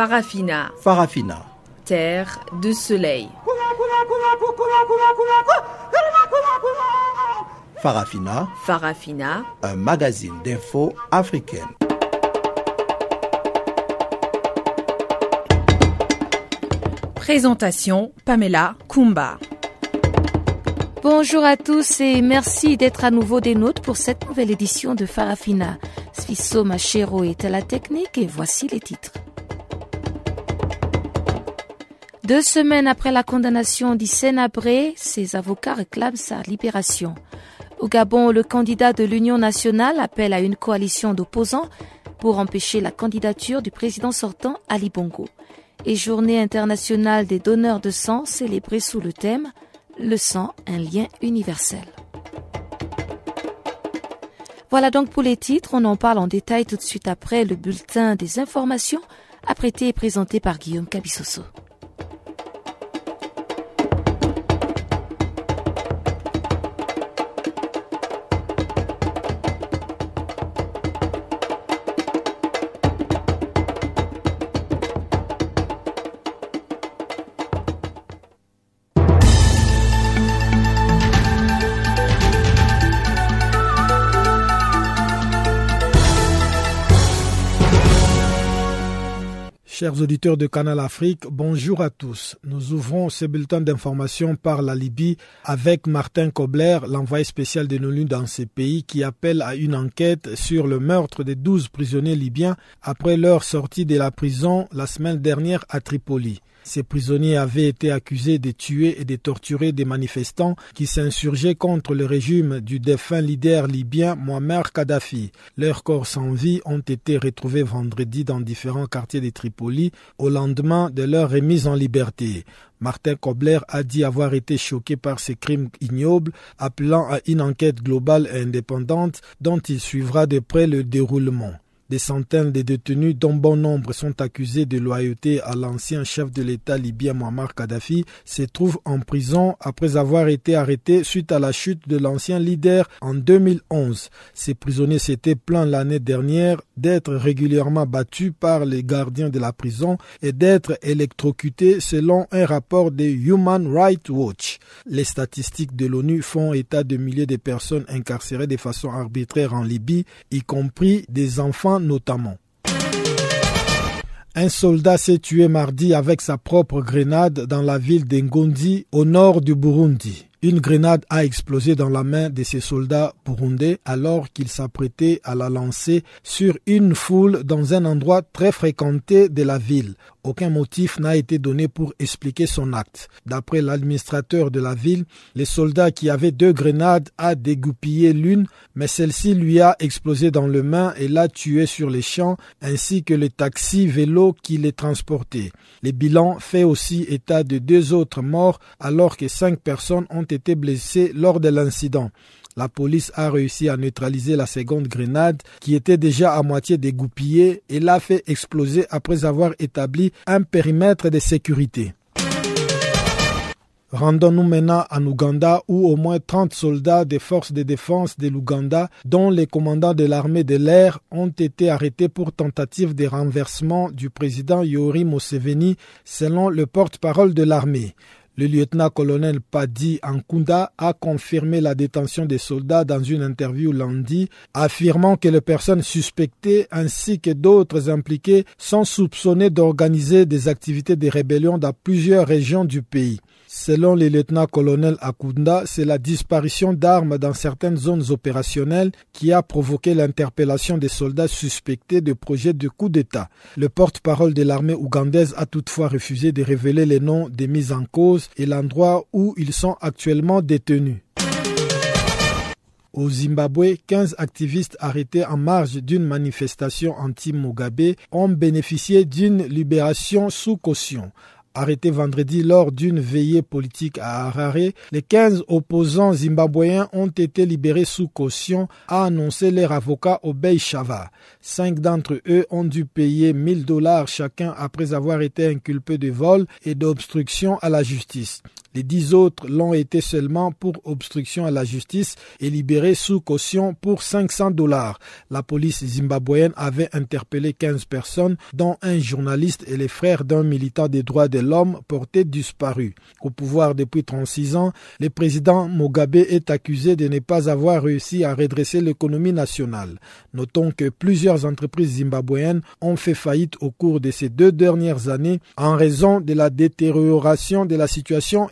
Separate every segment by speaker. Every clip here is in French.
Speaker 1: Farafina.
Speaker 2: Farafina.
Speaker 1: Terre de soleil.
Speaker 2: Farafina.
Speaker 1: Farafina.
Speaker 2: Un magazine d'infos africaine.
Speaker 1: Présentation Pamela Kumba.
Speaker 3: Bonjour à tous et merci d'être à nouveau des nôtres pour cette nouvelle édition de Farafina. Sfisso Machero est à la technique et voici les titres. Deux semaines après la condamnation d'Issenabré, ses avocats réclament sa libération. Au Gabon, le candidat de l'Union nationale appelle à une coalition d'opposants pour empêcher la candidature du président sortant Ali Bongo. Et journée internationale des donneurs de sang célébrée sous le thème Le sang, un lien universel. Voilà donc pour les titres, on en parle en détail tout de suite après le bulletin des informations apprêté et présenté par Guillaume Cabissoso.
Speaker 4: Chers auditeurs de Canal Afrique, bonjour à tous. Nous ouvrons ce bulletin d'information par la Libye avec Martin Kobler, l'envoyé spécial de l'ONU dans ces pays, qui appelle à une enquête sur le meurtre des 12 prisonniers libyens après leur sortie de la prison la semaine dernière à Tripoli. Ces prisonniers avaient été accusés de tuer et de torturer des manifestants qui s'insurgeaient contre le régime du défunt leader libyen Muammar Kadhafi. Leurs corps sans vie ont été retrouvés vendredi dans différents quartiers de Tripoli au lendemain de leur remise en liberté. Martin Kobler a dit avoir été choqué par ces crimes ignobles, appelant à une enquête globale et indépendante dont il suivra de près le déroulement. Des centaines de détenus, dont bon nombre sont accusés de loyauté à l'ancien chef de l'État libyen Muammar Kadhafi, se trouvent en prison après avoir été arrêtés suite à la chute de l'ancien leader en 2011. Ces prisonniers s'étaient plaints l'année dernière d'être régulièrement battus par les gardiens de la prison et d'être électrocutés selon un rapport de Human Rights Watch. Les statistiques de l'ONU font état de milliers de personnes incarcérées de façon arbitraire en Libye, y compris des enfants notamment. Un soldat s'est tué mardi avec sa propre grenade dans la ville d'Engondi, au nord du Burundi. Une grenade a explosé dans la main de ces soldats burundais alors qu'ils s'apprêtaient à la lancer sur une foule dans un endroit très fréquenté de la ville. Aucun motif n'a été donné pour expliquer son acte. D'après l'administrateur de la ville, les soldats qui avaient deux grenades a dégoupillé l'une, mais celle-ci lui a explosé dans le main et l'a tué sur les champs, ainsi que le taxi vélo qui les transportait. Les bilans fait aussi état de deux autres morts alors que cinq personnes ont été blessés lors de l'incident. La police a réussi à neutraliser la seconde grenade qui était déjà à moitié dégoupillée et l'a fait exploser après avoir établi un périmètre de sécurité. Rendons-nous maintenant en Ouganda où au moins 30 soldats des forces de défense de l'Ouganda, dont les commandants de l'armée de l'air, ont été arrêtés pour tentative de renversement du président Yori Museveni, selon le porte-parole de l'armée. Le lieutenant-colonel Padi Ankunda a confirmé la détention des soldats dans une interview lundi, affirmant que les personnes suspectées ainsi que d'autres impliqués sont soupçonnées d'organiser des activités de rébellion dans plusieurs régions du pays. Selon le lieutenant-colonel Akunda, c'est la disparition d'armes dans certaines zones opérationnelles qui a provoqué l'interpellation des soldats suspectés de projets de coup d'État. Le porte-parole de l'armée ougandaise a toutefois refusé de révéler les noms des mises en cause et l'endroit où ils sont actuellement détenus. Au Zimbabwe, 15 activistes arrêtés en marge d'une manifestation anti-Mugabe ont bénéficié d'une libération sous caution. Arrêtés vendredi lors d'une veillée politique à Harare, les 15 opposants zimbabwéens ont été libérés sous caution, a annoncé leur avocat Obey Shava. Cinq d'entre eux ont dû payer 1000 dollars chacun après avoir été inculpés de vol et d'obstruction à la justice. Les dix autres l'ont été seulement pour obstruction à la justice et libérés sous caution pour 500 dollars. La police zimbabwéenne avait interpellé 15 personnes, dont un journaliste et les frères d'un militant des droits de l'homme porté disparu. Au pouvoir depuis 36 ans, le président Mugabe est accusé de ne pas avoir réussi à redresser l'économie nationale. Notons que plusieurs entreprises zimbabwéennes ont fait faillite au cours de ces deux dernières années en raison de la détérioration de la situation.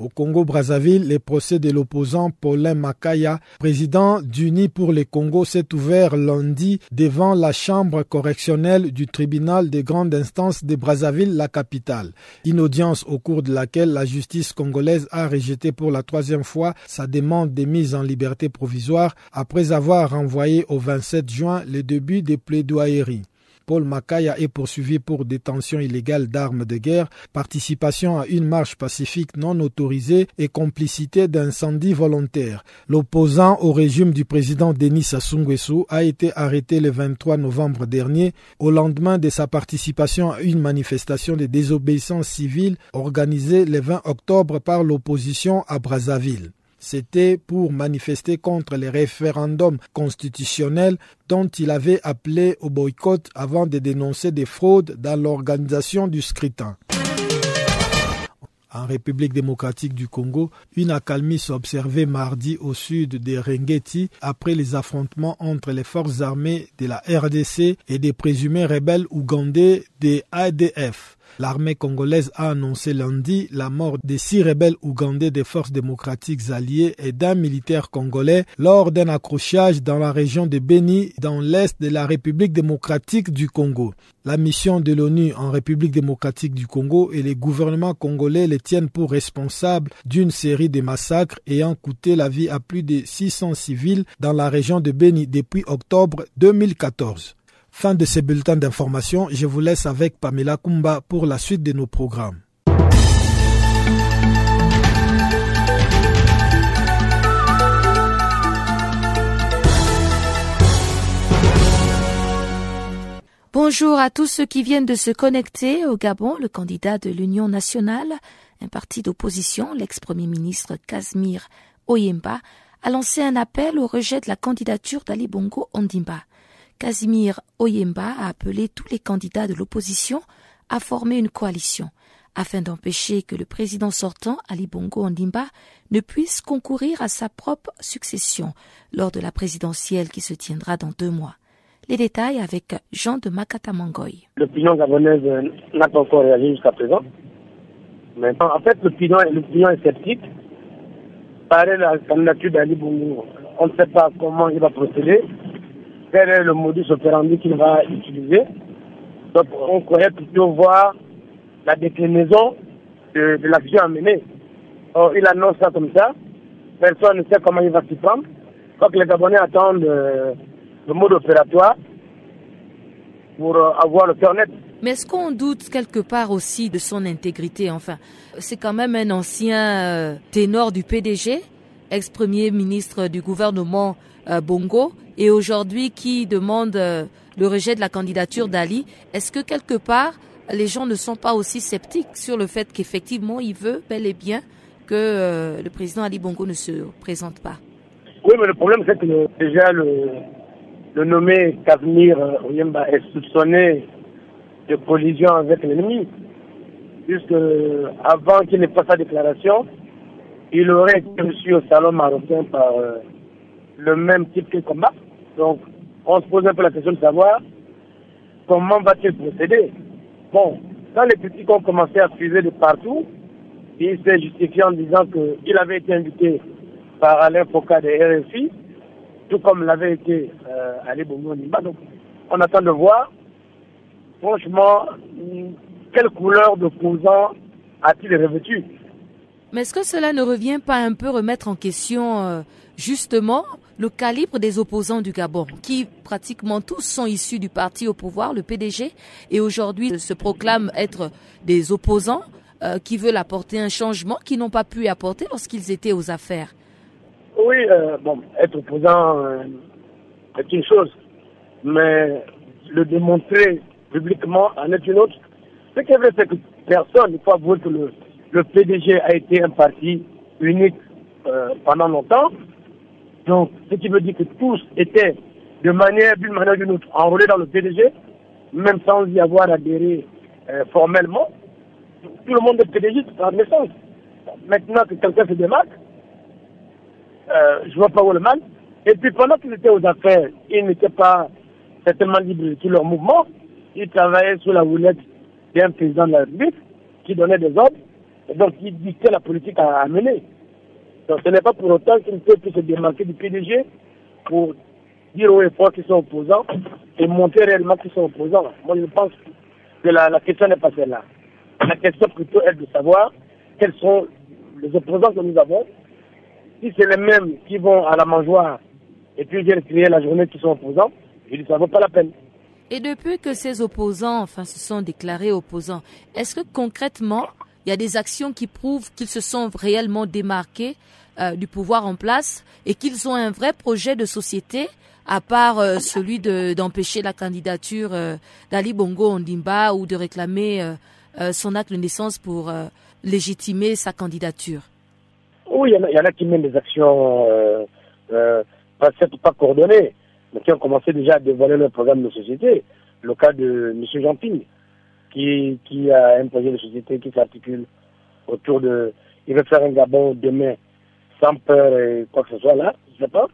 Speaker 4: Au Congo-Brazzaville, le procès de l'opposant Paulin Makaya, président d'Uni pour le Congo, s'est ouvert lundi devant la chambre correctionnelle du tribunal de grande instance de Brazzaville, la capitale. Une audience au cours de laquelle la justice congolaise a rejeté pour la troisième fois sa demande de mise en liberté provisoire après avoir renvoyé au 27 juin le début des plaidoyeries. Paul Makaya est poursuivi pour détention illégale d'armes de guerre, participation à une marche pacifique non autorisée et complicité d'incendie volontaire. L'opposant au régime du président Denis Sassou a été arrêté le 23 novembre dernier au lendemain de sa participation à une manifestation de désobéissance civile organisée le 20 octobre par l'opposition à Brazzaville. C'était pour manifester contre les référendums constitutionnels dont il avait appelé au boycott avant de dénoncer des fraudes dans l'organisation du scrutin. En République démocratique du Congo, une accalmie s'est observée mardi au sud de Rengeti après les affrontements entre les forces armées de la RDC et des présumés rebelles ougandais des ADF. L'armée congolaise a annoncé lundi la mort de six rebelles ougandais des forces démocratiques alliées et d'un militaire congolais lors d'un accrochage dans la région de Beni dans l'est de la République démocratique du Congo. La mission de l'ONU en République démocratique du Congo et les gouvernements congolais les tiennent pour responsables d'une série de massacres ayant coûté la vie à plus de 600 civils dans la région de Beni depuis octobre 2014. Fin de ce bulletin d'information, je vous laisse avec Pamela Kumba pour la suite de nos programmes.
Speaker 3: Bonjour à tous ceux qui viennent de se connecter au Gabon. Le candidat de l'Union nationale, un parti d'opposition, l'ex-premier ministre Casimir Oyemba, a lancé un appel au rejet de la candidature d'Ali Bongo Ondimba. Casimir Oyemba a appelé tous les candidats de l'opposition à former une coalition afin d'empêcher que le président sortant, Ali Bongo Ondimba, ne puisse concourir à sa propre succession lors de la présidentielle qui se tiendra dans deux mois. Les détails avec Jean de Makata Mangoy.
Speaker 5: L'opinion gabonaise n'a pas encore réagi jusqu'à présent. Maintenant, en fait, l'opinion est sceptique. Pareil la candidature d'Ali Bongo, on ne sait pas comment il va procéder quel est le modus operandi qu'il va utiliser. Donc on pourrait plutôt voir la déclinaison de, l'action à mener. Il annonce ça comme ça. Personne ne sait comment il va s'y prendre. Donc les Gabonais attendent euh, le mode opératoire pour euh, avoir le cœur net.
Speaker 3: Mais est-ce qu'on doute quelque part aussi de son intégrité Enfin, c'est quand même un ancien euh, ténor du PDG, ex-premier ministre du gouvernement Bongo. Et aujourd'hui qui demande euh, le rejet de la candidature d'Ali, est-ce que quelque part les gens ne sont pas aussi sceptiques sur le fait qu'effectivement il veut bel et bien que euh, le président Ali Bongo ne se présente pas?
Speaker 5: Oui, mais le problème c'est que déjà le, nommé Kavmir Oyemba est soupçonné de collision avec l'ennemi, puisque avant qu'il n'ait pas sa déclaration, il aurait été reçu au salon marocain par euh, le même type qu'il combat. Donc, on se pose un peu la question de savoir comment va-t-il procéder. Bon, quand les critiques ont commencé à fuser de partout, il s'est justifié en disant qu'il avait été invité par Alain Foucault de RFI, tout comme l'avait été euh, Ali Bongo Donc, on attend de voir, franchement, quelle couleur de d'opposant a-t-il revêtu
Speaker 3: Mais est-ce que cela ne revient pas un peu remettre en question, euh, justement, le calibre des opposants du Gabon, qui pratiquement tous sont issus du parti au pouvoir, le PDG, et aujourd'hui se proclament être des opposants euh, qui veulent apporter un changement qu'ils n'ont pas pu apporter lorsqu'ils étaient aux affaires.
Speaker 5: Oui, euh, bon, être opposant euh, est une chose, mais le démontrer publiquement en est une autre. Ce qui est vrai, c'est que personne. Il faut avouer que le, le PDG a été un parti unique pendant longtemps. Donc, ce qui veut dire que tous étaient de manière, d'une manière ou d'une autre, enrôlés dans le PDG, même sans y avoir adhéré euh, formellement. Tout le monde est PDG par naissance. Maintenant que quelqu'un se démarque, euh, je vois pas où le mal. Et puis pendant qu'ils étaient aux affaires, ils n'étaient pas certainement libres de tout leur mouvement. Ils travaillaient sous la houlette d'un président de la République qui donnait des ordres et donc qui dictait la politique à, mener. Donc ce n'est pas pour autant qu'ils ne peuvent plus se démarquer du PDG pour dire aux efforts qui sont opposants et montrer réellement qu'ils sont opposants. Moi je pense que la, question n'est pas celle-là. La question plutôt est de savoir quels sont les opposants que nous avons. Si c'est les mêmes qui vont à la mangeoire et puis viennent crier la journée qui sont opposants, je dis ça ne vaut pas la peine.
Speaker 3: Et depuis que ces opposants, enfin, se sont déclarés opposants, est-ce que concrètement, il y a des actions qui prouvent qu'ils se sont réellement démarqués euh, du pouvoir en place et qu'ils ont un vrai projet de société à part euh, celui d'empêcher la candidature euh, d'Ali Bongo Ondimba ou de réclamer son acte de naissance pour légitimer sa candidature
Speaker 5: Oui, il y, en a qui mènent des actions pas, pas coordonnées mais qui ont commencé déjà à dévoiler leur programme de société. Le cas de M. Jean Ping, qui, a un projet de société qui s'articule autour de... Il veut faire un Gabon demain sans peur et quoi que ce soit là, je ne sais pas.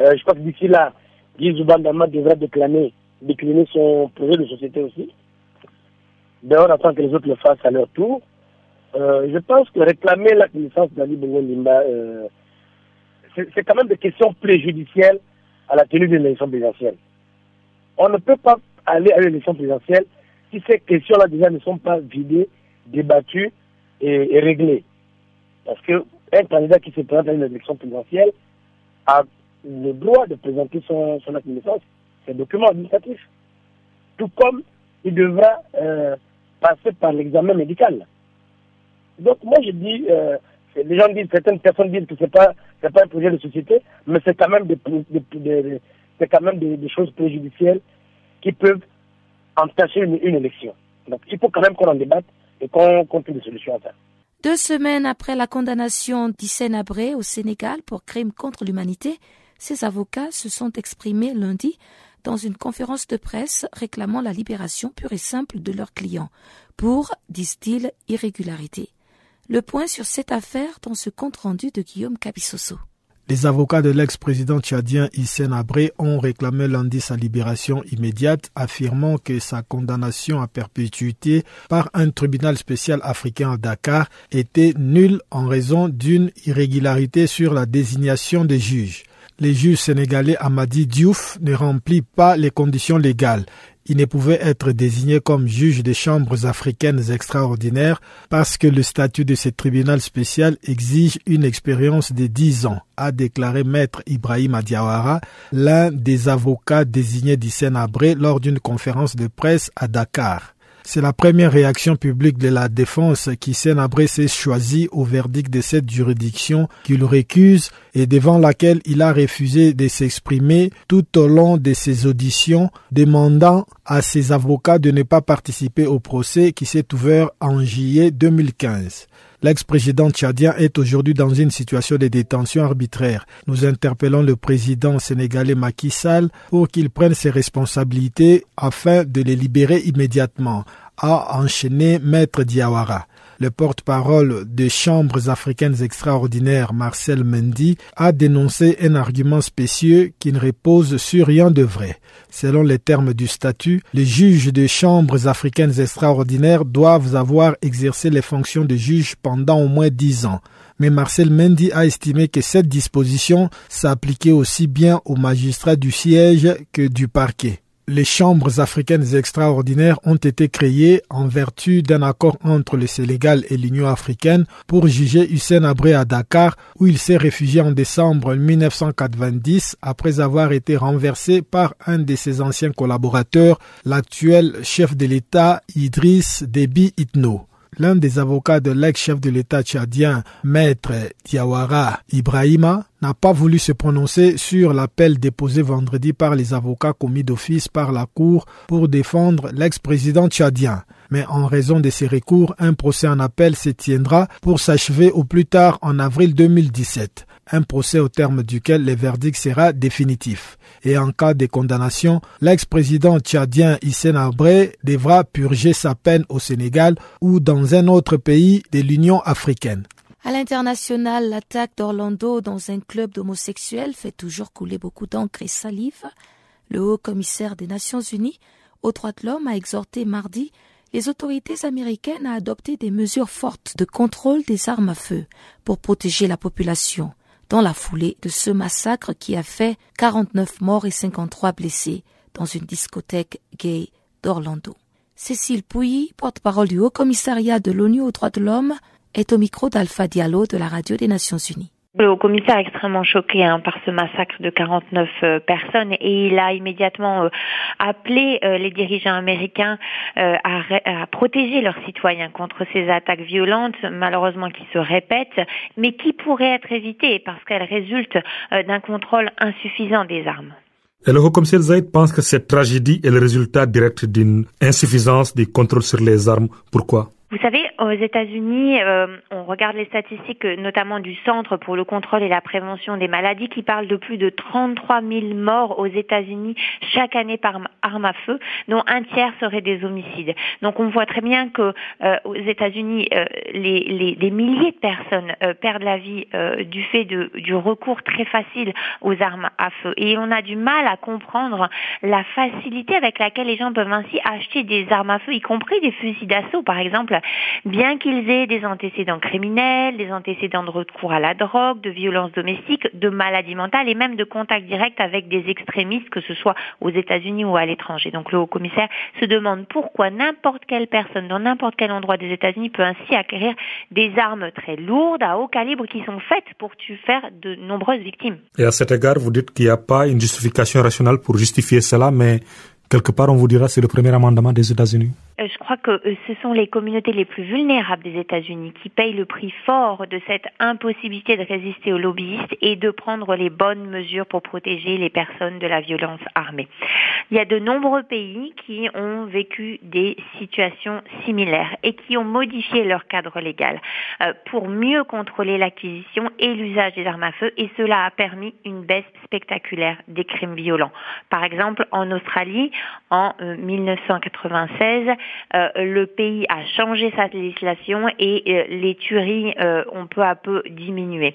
Speaker 5: Euh, je crois que d'ici là, Guy Zoubandama devrait déclamer, décliner son projet de société aussi. D'ailleurs, on attend que les autres le fassent à leur tour. Euh, je pense que réclamer la connaissance d'Ali Bongo Limba, euh, c'est quand même des questions préjudicielles à la tenue d'une élection présidentielle. On ne peut pas aller à l'élection présidentielle ces questions-là déjà ne sont pas vidées, débattues et, réglées. Parce qu'un candidat qui se présente à une élection présidentielle a le droit de présenter son, son naissance, ses documents administratifs. Tout comme il devra euh, passer par l'examen médical. Donc moi je dis, euh, les gens disent, certaines personnes disent que ce n'est pas, pas un projet de société, mais c'est quand même des, choses préjudicielles qui peuvent entacher une, élection. Donc il faut quand même qu'on en débatte et qu'on trouve des solutions à ça.
Speaker 3: Deux semaines après la condamnation d'Hissène Abré au Sénégal pour crime contre l'humanité, ses avocats se sont exprimés lundi dans une conférence de presse réclamant la libération pure et simple de leurs clients pour, disent-ils, irrégularité. Le point sur cette affaire dans ce compte-rendu de Guillaume Cabissoso.
Speaker 4: Les avocats de l'ex-président tchadien Hissène Abré ont réclamé lundi sa libération immédiate, affirmant que sa condamnation à perpétuité par un tribunal spécial africain à Dakar était nulle en raison d'une irrégularité sur la désignation des juges. Le juge sénégalais Amadi Diouf ne remplit pas les conditions légales il ne pouvait être désigné comme juge des chambres africaines extraordinaires parce que le statut de ce tribunal spécial exige une expérience de dix ans, a déclaré maître Ibrahim Adiawara, l'un des avocats désignés d'Hissène Abré lors d'une conférence de presse à Dakar. C'est la première réaction publique de la défense qui s'est s'est choisi au verdict de cette juridiction qu'il récuse et devant laquelle il a refusé de s'exprimer tout au long de ses auditions, demandant à ses avocats de ne pas participer au procès qui s'est ouvert en juillet 2015. L'ex-président tchadien est aujourd'hui dans une situation de détention arbitraire. Nous interpellons le président sénégalais Macky Sall pour qu'il prenne ses responsabilités afin de les libérer immédiatement, a enchaîné Maître Diawara. Le porte-parole des chambres africaines extraordinaires, Marcel Mendy, a dénoncé un argument spécieux qui ne repose sur rien de vrai. Selon les termes du statut, les juges des chambres africaines extraordinaires doivent avoir exercé les fonctions de juge pendant au moins dix ans mais Marcel Mendy a estimé que cette disposition s'appliquait aussi bien aux magistrats du siège que du parquet. Les chambres africaines extraordinaires ont été créées en vertu d'un accord entre le Sénégal et l'Union africaine pour juger Hussein Abré à Dakar où il s'est réfugié en décembre 1990 après avoir été renversé par un de ses anciens collaborateurs, l'actuel chef de l'État Idriss Déby Itno. L'un des avocats de l'ex-chef de l'État tchadien, maître Diawara Ibrahima, n'a pas voulu se prononcer sur l'appel déposé vendredi par les avocats commis d'office par la Cour pour défendre l'ex-président tchadien. Mais en raison de ces recours, un procès en appel se tiendra pour s'achever au plus tard en avril 2017 un procès au terme duquel le verdict sera définitif. Et en cas de condamnation, l'ex-président tchadien Hissène Abré devra purger sa peine au Sénégal ou dans un autre pays de l'Union africaine.
Speaker 3: À l'international, l'attaque d'Orlando dans un club d'homosexuels fait toujours couler beaucoup d'encre et salive. Le haut commissaire des Nations Unies aux droits de l'homme a exhorté mardi les autorités américaines à adopter des mesures fortes de contrôle des armes à feu pour protéger la population dans la foulée de ce massacre qui a fait 49 morts et 53 blessés dans une discothèque gay d'Orlando. Cécile Pouilly, porte-parole du Haut Commissariat de l'ONU aux droits de l'homme, est au micro d'Alpha Diallo de la Radio des Nations Unies.
Speaker 6: Le haut commissaire est extrêmement choqué hein, par ce massacre de 49 euh, personnes et il a immédiatement euh, appelé euh, les dirigeants américains à, à, protéger leurs citoyens contre ces attaques violentes, malheureusement qui se répètent, mais qui pourraient être évitées parce qu'elles résultent d'un contrôle insuffisant des armes.
Speaker 7: Et le haut-commissaire Zaid pense que cette tragédie est le résultat direct d'une insuffisance des contrôles sur les armes. Pourquoi?
Speaker 6: Vous savez, aux États-Unis, euh, on regarde les statistiques, notamment du Centre pour le contrôle et la prévention des maladies, qui parle de plus de 33 000 morts aux États-Unis chaque année par arme à feu, dont un tiers seraient des homicides. Donc on voit très bien que euh, aux États-Unis, euh, les, les, des milliers de personnes perdent la vie du fait de, du recours très facile aux armes à feu. Et on a du mal à comprendre la facilité avec laquelle les gens peuvent ainsi acheter des armes à feu, y compris des fusils d'assaut, par exemple bien qu'ils aient des antécédents criminels, des antécédents de recours à la drogue, de violences domestiques, de maladies mentales et même de contact direct avec des extrémistes, que ce soit aux États-Unis ou à l'étranger. Donc le haut-commissaire se demande pourquoi n'importe quelle personne dans n'importe quel endroit des États-Unis peut ainsi acquérir des armes très lourdes à haut calibre qui sont faites pour tuer de nombreuses victimes.
Speaker 7: Et à cet égard, vous dites qu'il n'y a pas une justification rationnelle pour justifier cela, mais quelque part, on vous dira c'est le premier amendement des États-Unis.
Speaker 6: Euh, je crois que euh, ce sont les communautés les plus vulnérables des États-Unis qui payent le prix fort de cette impossibilité de résister aux lobbyistes et de prendre les bonnes mesures pour protéger les personnes de la violence armée. Il y a de nombreux pays qui ont vécu des situations similaires et qui ont modifié leur cadre légal euh, pour mieux contrôler l'acquisition et l'usage des armes à feu et cela a permis une baisse spectaculaire des crimes violents. Par exemple, en Australie, en 1996, euh, le pays a changé sa législation et euh, les tueries euh, ont peu à peu diminué.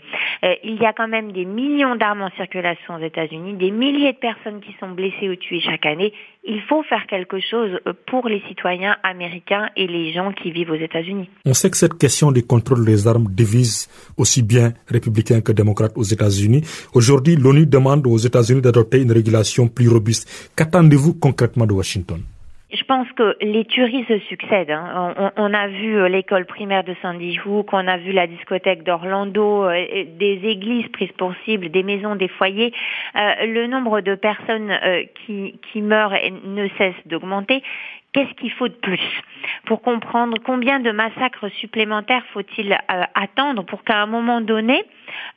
Speaker 6: il y a quand même des millions d'armes en circulation aux États-Unis, des milliers de personnes qui sont blessées ou tuées chaque année. Il faut faire quelque chose pour les citoyens américains et les gens qui vivent aux États-Unis.
Speaker 7: On sait que cette question du contrôle des armes divise aussi bien républicains que démocrates aux États-Unis. Aujourd'hui, l'ONU demande aux États-Unis d'adopter une régulation plus robuste. Qu'attendez-vous concrètement de Washington?
Speaker 6: Je pense que les tueries se succèdent. Hein. On, a vu euh, l'école primaire de Sandy Hook, on a vu la discothèque d'Orlando, euh, des églises prises pour cible, des maisons, des foyers. Euh, le nombre de personnes qui, qui meurent ne cesse d'augmenter. Qu'est-ce qu'il faut de plus pour comprendre combien de massacres supplémentaires faut-il attendre pour qu'à un moment donné,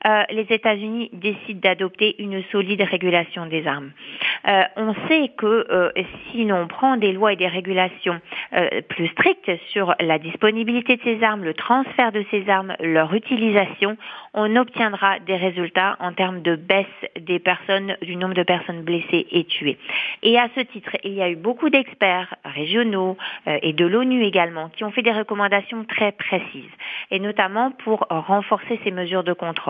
Speaker 6: les États-Unis décident d'adopter une solide régulation des armes euh, on sait que euh, si l'on prend des lois et des régulations euh, plus strictes sur la disponibilité de ces armes, le transfert de ces armes, leur utilisation, on obtiendra des résultats en termes de baisse des personnes, du nombre de personnes blessées et tuées. Et à ce titre, il y a eu beaucoup d'experts régionaux et de l'ONU également qui ont fait des recommandations très précises, et notamment pour renforcer ces mesures de contrôle,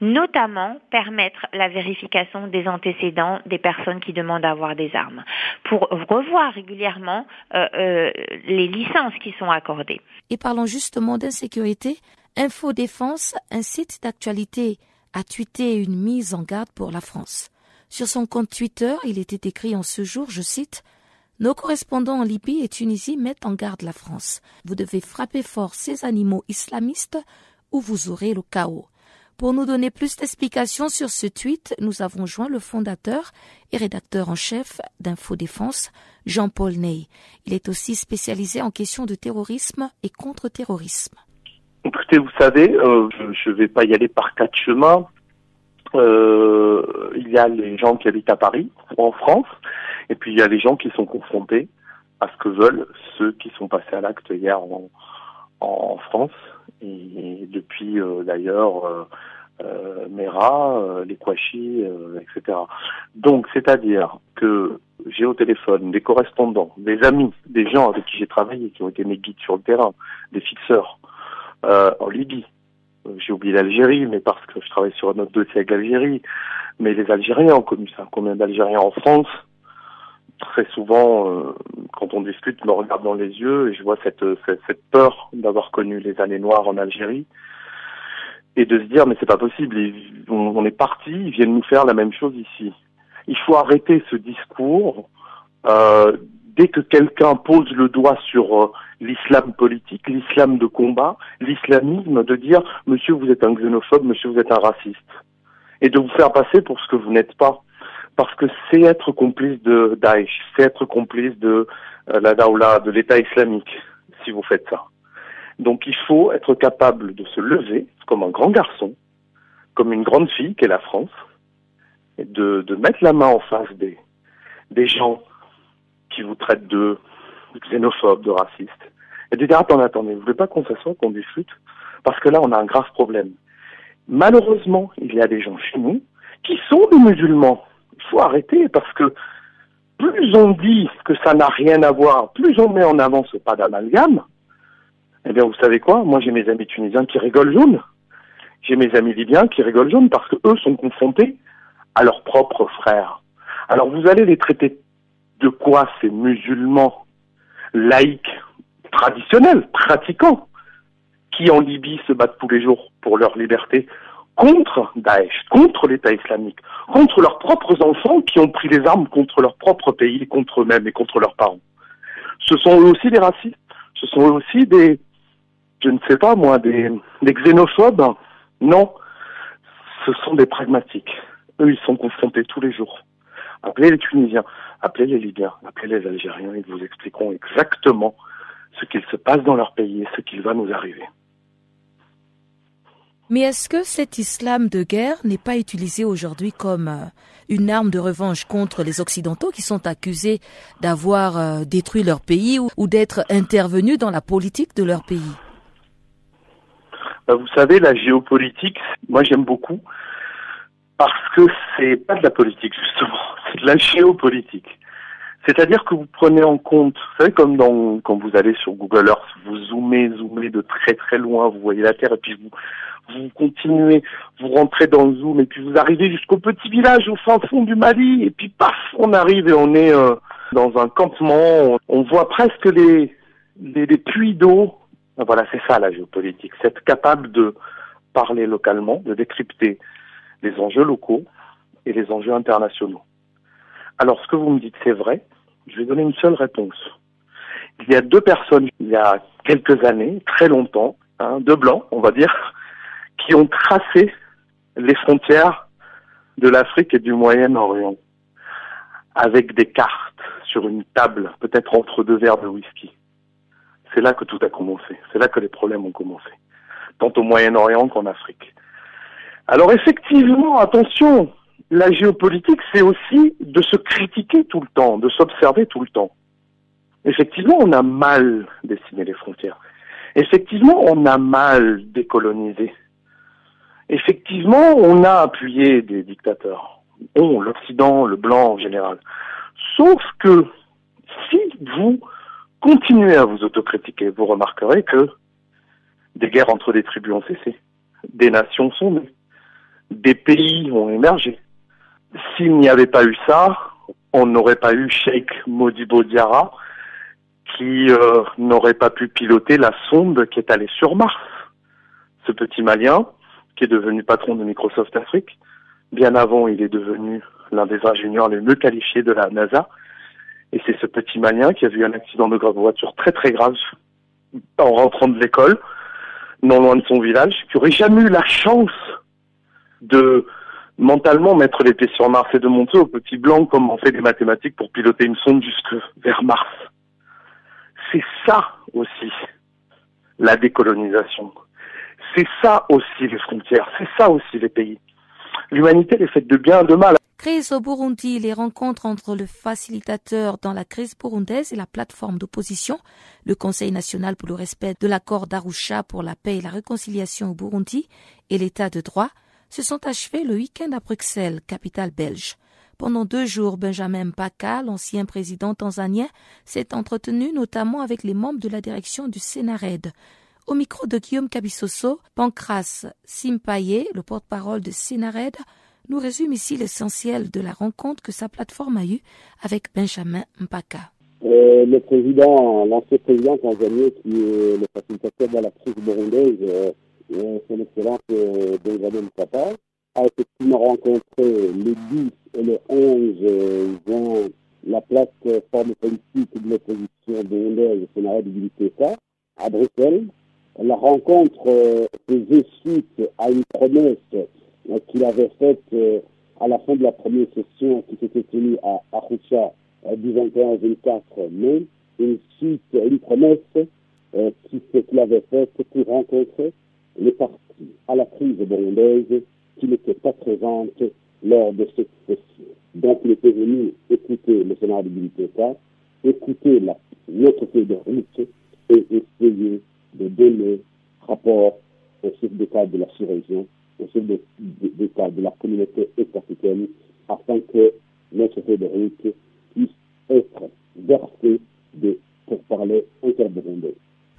Speaker 6: notamment permettre la vérification des antécédents des personnes qui demandent à avoir des armes, pour revoir régulièrement euh, euh, les licences qui sont accordées.
Speaker 3: Et parlons justement d'insécurité. Info Défense, un site d'actualité, a tweeté une mise en garde pour la France. Sur son compte Twitter, il était écrit en ce jour, je cite, nos correspondants en Libye et Tunisie mettent en garde la France. Vous devez frapper fort ces animaux islamistes ou vous aurez le chaos. Pour nous donner plus d'explications sur ce tweet, nous avons joint le fondateur et rédacteur en chef d'Infodéfense, Jean-Paul Ney. Il est aussi spécialisé en questions de terrorisme et contre-terrorisme.
Speaker 8: Écoutez, vous savez, euh, je ne vais pas y aller par quatre chemins. Euh, il y a les gens qui habitent à Paris ou en France, et puis il y a les gens qui sont confrontés à ce que veulent ceux qui sont passés à l'acte hier en, en France et, depuis euh, d'ailleurs euh, euh, Mera, les Kouachi, etc. Donc, c'est-à-dire que j'ai au téléphone des correspondants, des amis, des gens avec qui j'ai travaillé, qui ont été mes guides sur le terrain, des fixeurs en Libye. J'ai oublié l'Algérie, mais parce que je travaille sur un autre dossier avec l'Algérie. Mais les Algériens ont connu ça. Combien d'Algériens en France très souvent, euh, quand on discute, me regarde dans les yeux et je vois cette, cette, peur d'avoir connu les années noires en Algérie et de se dire mais c'est pas possible, on, est parti, ils viennent nous faire la même chose ici. Il faut arrêter ce discours. Euh, dès que quelqu'un pose le doigt sur euh, l'islam politique, l'islam de combat, l'islamisme, de dire monsieur vous êtes un xénophobe, monsieur vous êtes un raciste, et de vous faire passer pour ce que vous n'êtes pas parce que c'est être complice de Daesh, c'est être complice de euh, la Daoula, de l'État islamique, si vous faites ça. Donc il faut être capable de se lever comme un grand garçon, comme une grande fille qu'est la France, et de, mettre la main en face des, des gens qui vous traitent de xénophobes, de racistes, et de dire attendez, attendez, vous voulez pas qu'on s'assoie, qu'on discute? Parce que là, on a un grave problème. Malheureusement, il y a des gens chez nous qui sont des musulmans, il faut arrêter parce que plus on dit que ça n'a rien à voir, plus on met en avant ce pas d'amalgame, eh bien, vous savez quoi? Moi, j'ai mes amis tunisiens qui rigolent jaune. J'ai mes amis libyens qui rigolent jaune parce que eux sont confrontés à leurs propres frères. Alors, vous allez les traiter de quoi ces musulmans laïcs, traditionnels, pratiquants, qui en Libye se battent tous les jours pour leur liberté, contre Daesh, contre l'État islamique, contre leurs propres enfants qui ont pris les armes contre leur propre pays, contre eux-mêmes et contre leurs parents. Ce sont eux aussi des racistes, ce sont eux aussi des, je ne sais pas moi, des, des xénophobes. Non, ce sont des pragmatiques. Eux, ils sont confrontés tous les jours. Appelez les Tunisiens, appelez les Libyens, appelez les Algériens, ils vous expliqueront exactement ce qu'il se passe dans leur pays et ce qu'il va nous arriver.
Speaker 3: Mais est-ce que cet islam de guerre n'est pas utilisé aujourd'hui comme euh, une arme de revanche contre les Occidentaux qui sont accusés d'avoir euh, détruit leur pays ou, d'être intervenus dans la politique de leur pays?
Speaker 8: Bah, Vous savez, la géopolitique, moi j'aime beaucoup parce que c'est pas de la politique justement, c'est de la géopolitique. C'est-à-dire que vous prenez en compte, vous savez, comme quand vous allez sur Google Earth, vous zoomez, zoomez de très très loin, vous voyez la Terre, et puis vous, vous continuez, vous rentrez dans le zoom, et puis vous arrivez jusqu'au petit village au fin fond du Mali, et puis paf, on arrive et on est euh, dans un campement, on, voit presque les, les, puits d'eau. Voilà, c'est ça la géopolitique, c'est être capable de parler localement, de décrypter les enjeux locaux et les enjeux internationaux. Alors, ce que vous me dites, c'est vrai. Je vais donner une seule réponse. Il y a deux personnes, il y a quelques années, très longtemps, hein, deux blancs, on va dire, qui ont tracé les frontières de l'Afrique et du Moyen-Orient avec des cartes sur une table, peut-être entre deux verres de whisky. C'est là que tout a commencé. C'est là que les problèmes ont commencé. Tant au Moyen-Orient qu'en Afrique. Alors effectivement, attention, la géopolitique, c'est aussi de se critiquer tout le temps, de s'observer tout le temps. Effectivement, on a mal dessiné les frontières. Effectivement, on a mal décolonisé. Effectivement, on a appuyé des dictateurs. On, l'Occident, le blanc en général. Sauf que si vous continuez à vous autocritiquer, vous remarquerez que des guerres entre des tribus ont cessé. Des nations sont nées. Des pays ont émergé. S'il n'y avait pas eu ça, on n'aurait pas eu Sheikh Modibo Diarra qui euh, n'aurait pas pu piloter la sonde qui est allée sur Mars. Ce petit Malien, qui est devenu patron de Microsoft Afrique, bien avant, il est devenu l'un des ingénieurs les mieux qualifiés de la NASA. Et c'est ce petit Malien qui a vu un accident de voiture très très grave en rentrant de l'école, non loin de son village, qui aurait jamais eu la chance de mentalement mettre les pieds sur Mars et de montrer au petit blanc comme on fait des mathématiques pour piloter une sonde jusque vers Mars. C'est ça aussi la décolonisation. C'est ça aussi les frontières, c'est ça aussi les pays. L'humanité est faite de bien et de mal.
Speaker 3: Crise au Burundi, les rencontres entre le facilitateur dans la crise burundaise et la plateforme d'opposition, le Conseil national pour le respect de l'accord d'Arusha pour la paix et la réconciliation au Burundi et l'état de droit se sont achevés le week-end à Bruxelles, capitale belge. Pendant deux jours, Benjamin Mpaka, l'ancien président tanzanien, s'est entretenu notamment avec les membres de la direction du Sénared. Au micro de Guillaume Cabissoso, Pancras Simpaye, le porte-parole de Sénared, nous résume ici l'essentiel de la rencontre que sa plateforme a eue avec Benjamin Mpaka.
Speaker 9: Euh, le président, l'ancien président tanzanien qui est le facilitateur de la crise burundaise, euh, son excellence euh, Benjamin Mpaka, a effectivement rencontré le 10 et le 11 juin la plateforme politique de l'opposition burundaise, Sénat du à Bruxelles. La rencontre faisait suite à une promesse qu'il avait faite euh, à la fin de la première session qui s'était tenue à Arusha euh, du 21 au 24 mai, une suite, une promesse euh, qu'il avait faite pour rencontrer les partis à la crise burundaise qui n'étaient pas présentes lors de cette session. Donc il était venu écouter le Sénat de écouter la, notre feuille de route et essayer de donner rapport au chef d'État de la sous-région au chef d'État de, la communauté est-africaine afin que notre Fédérique puisse être versé de parler inter-burundais.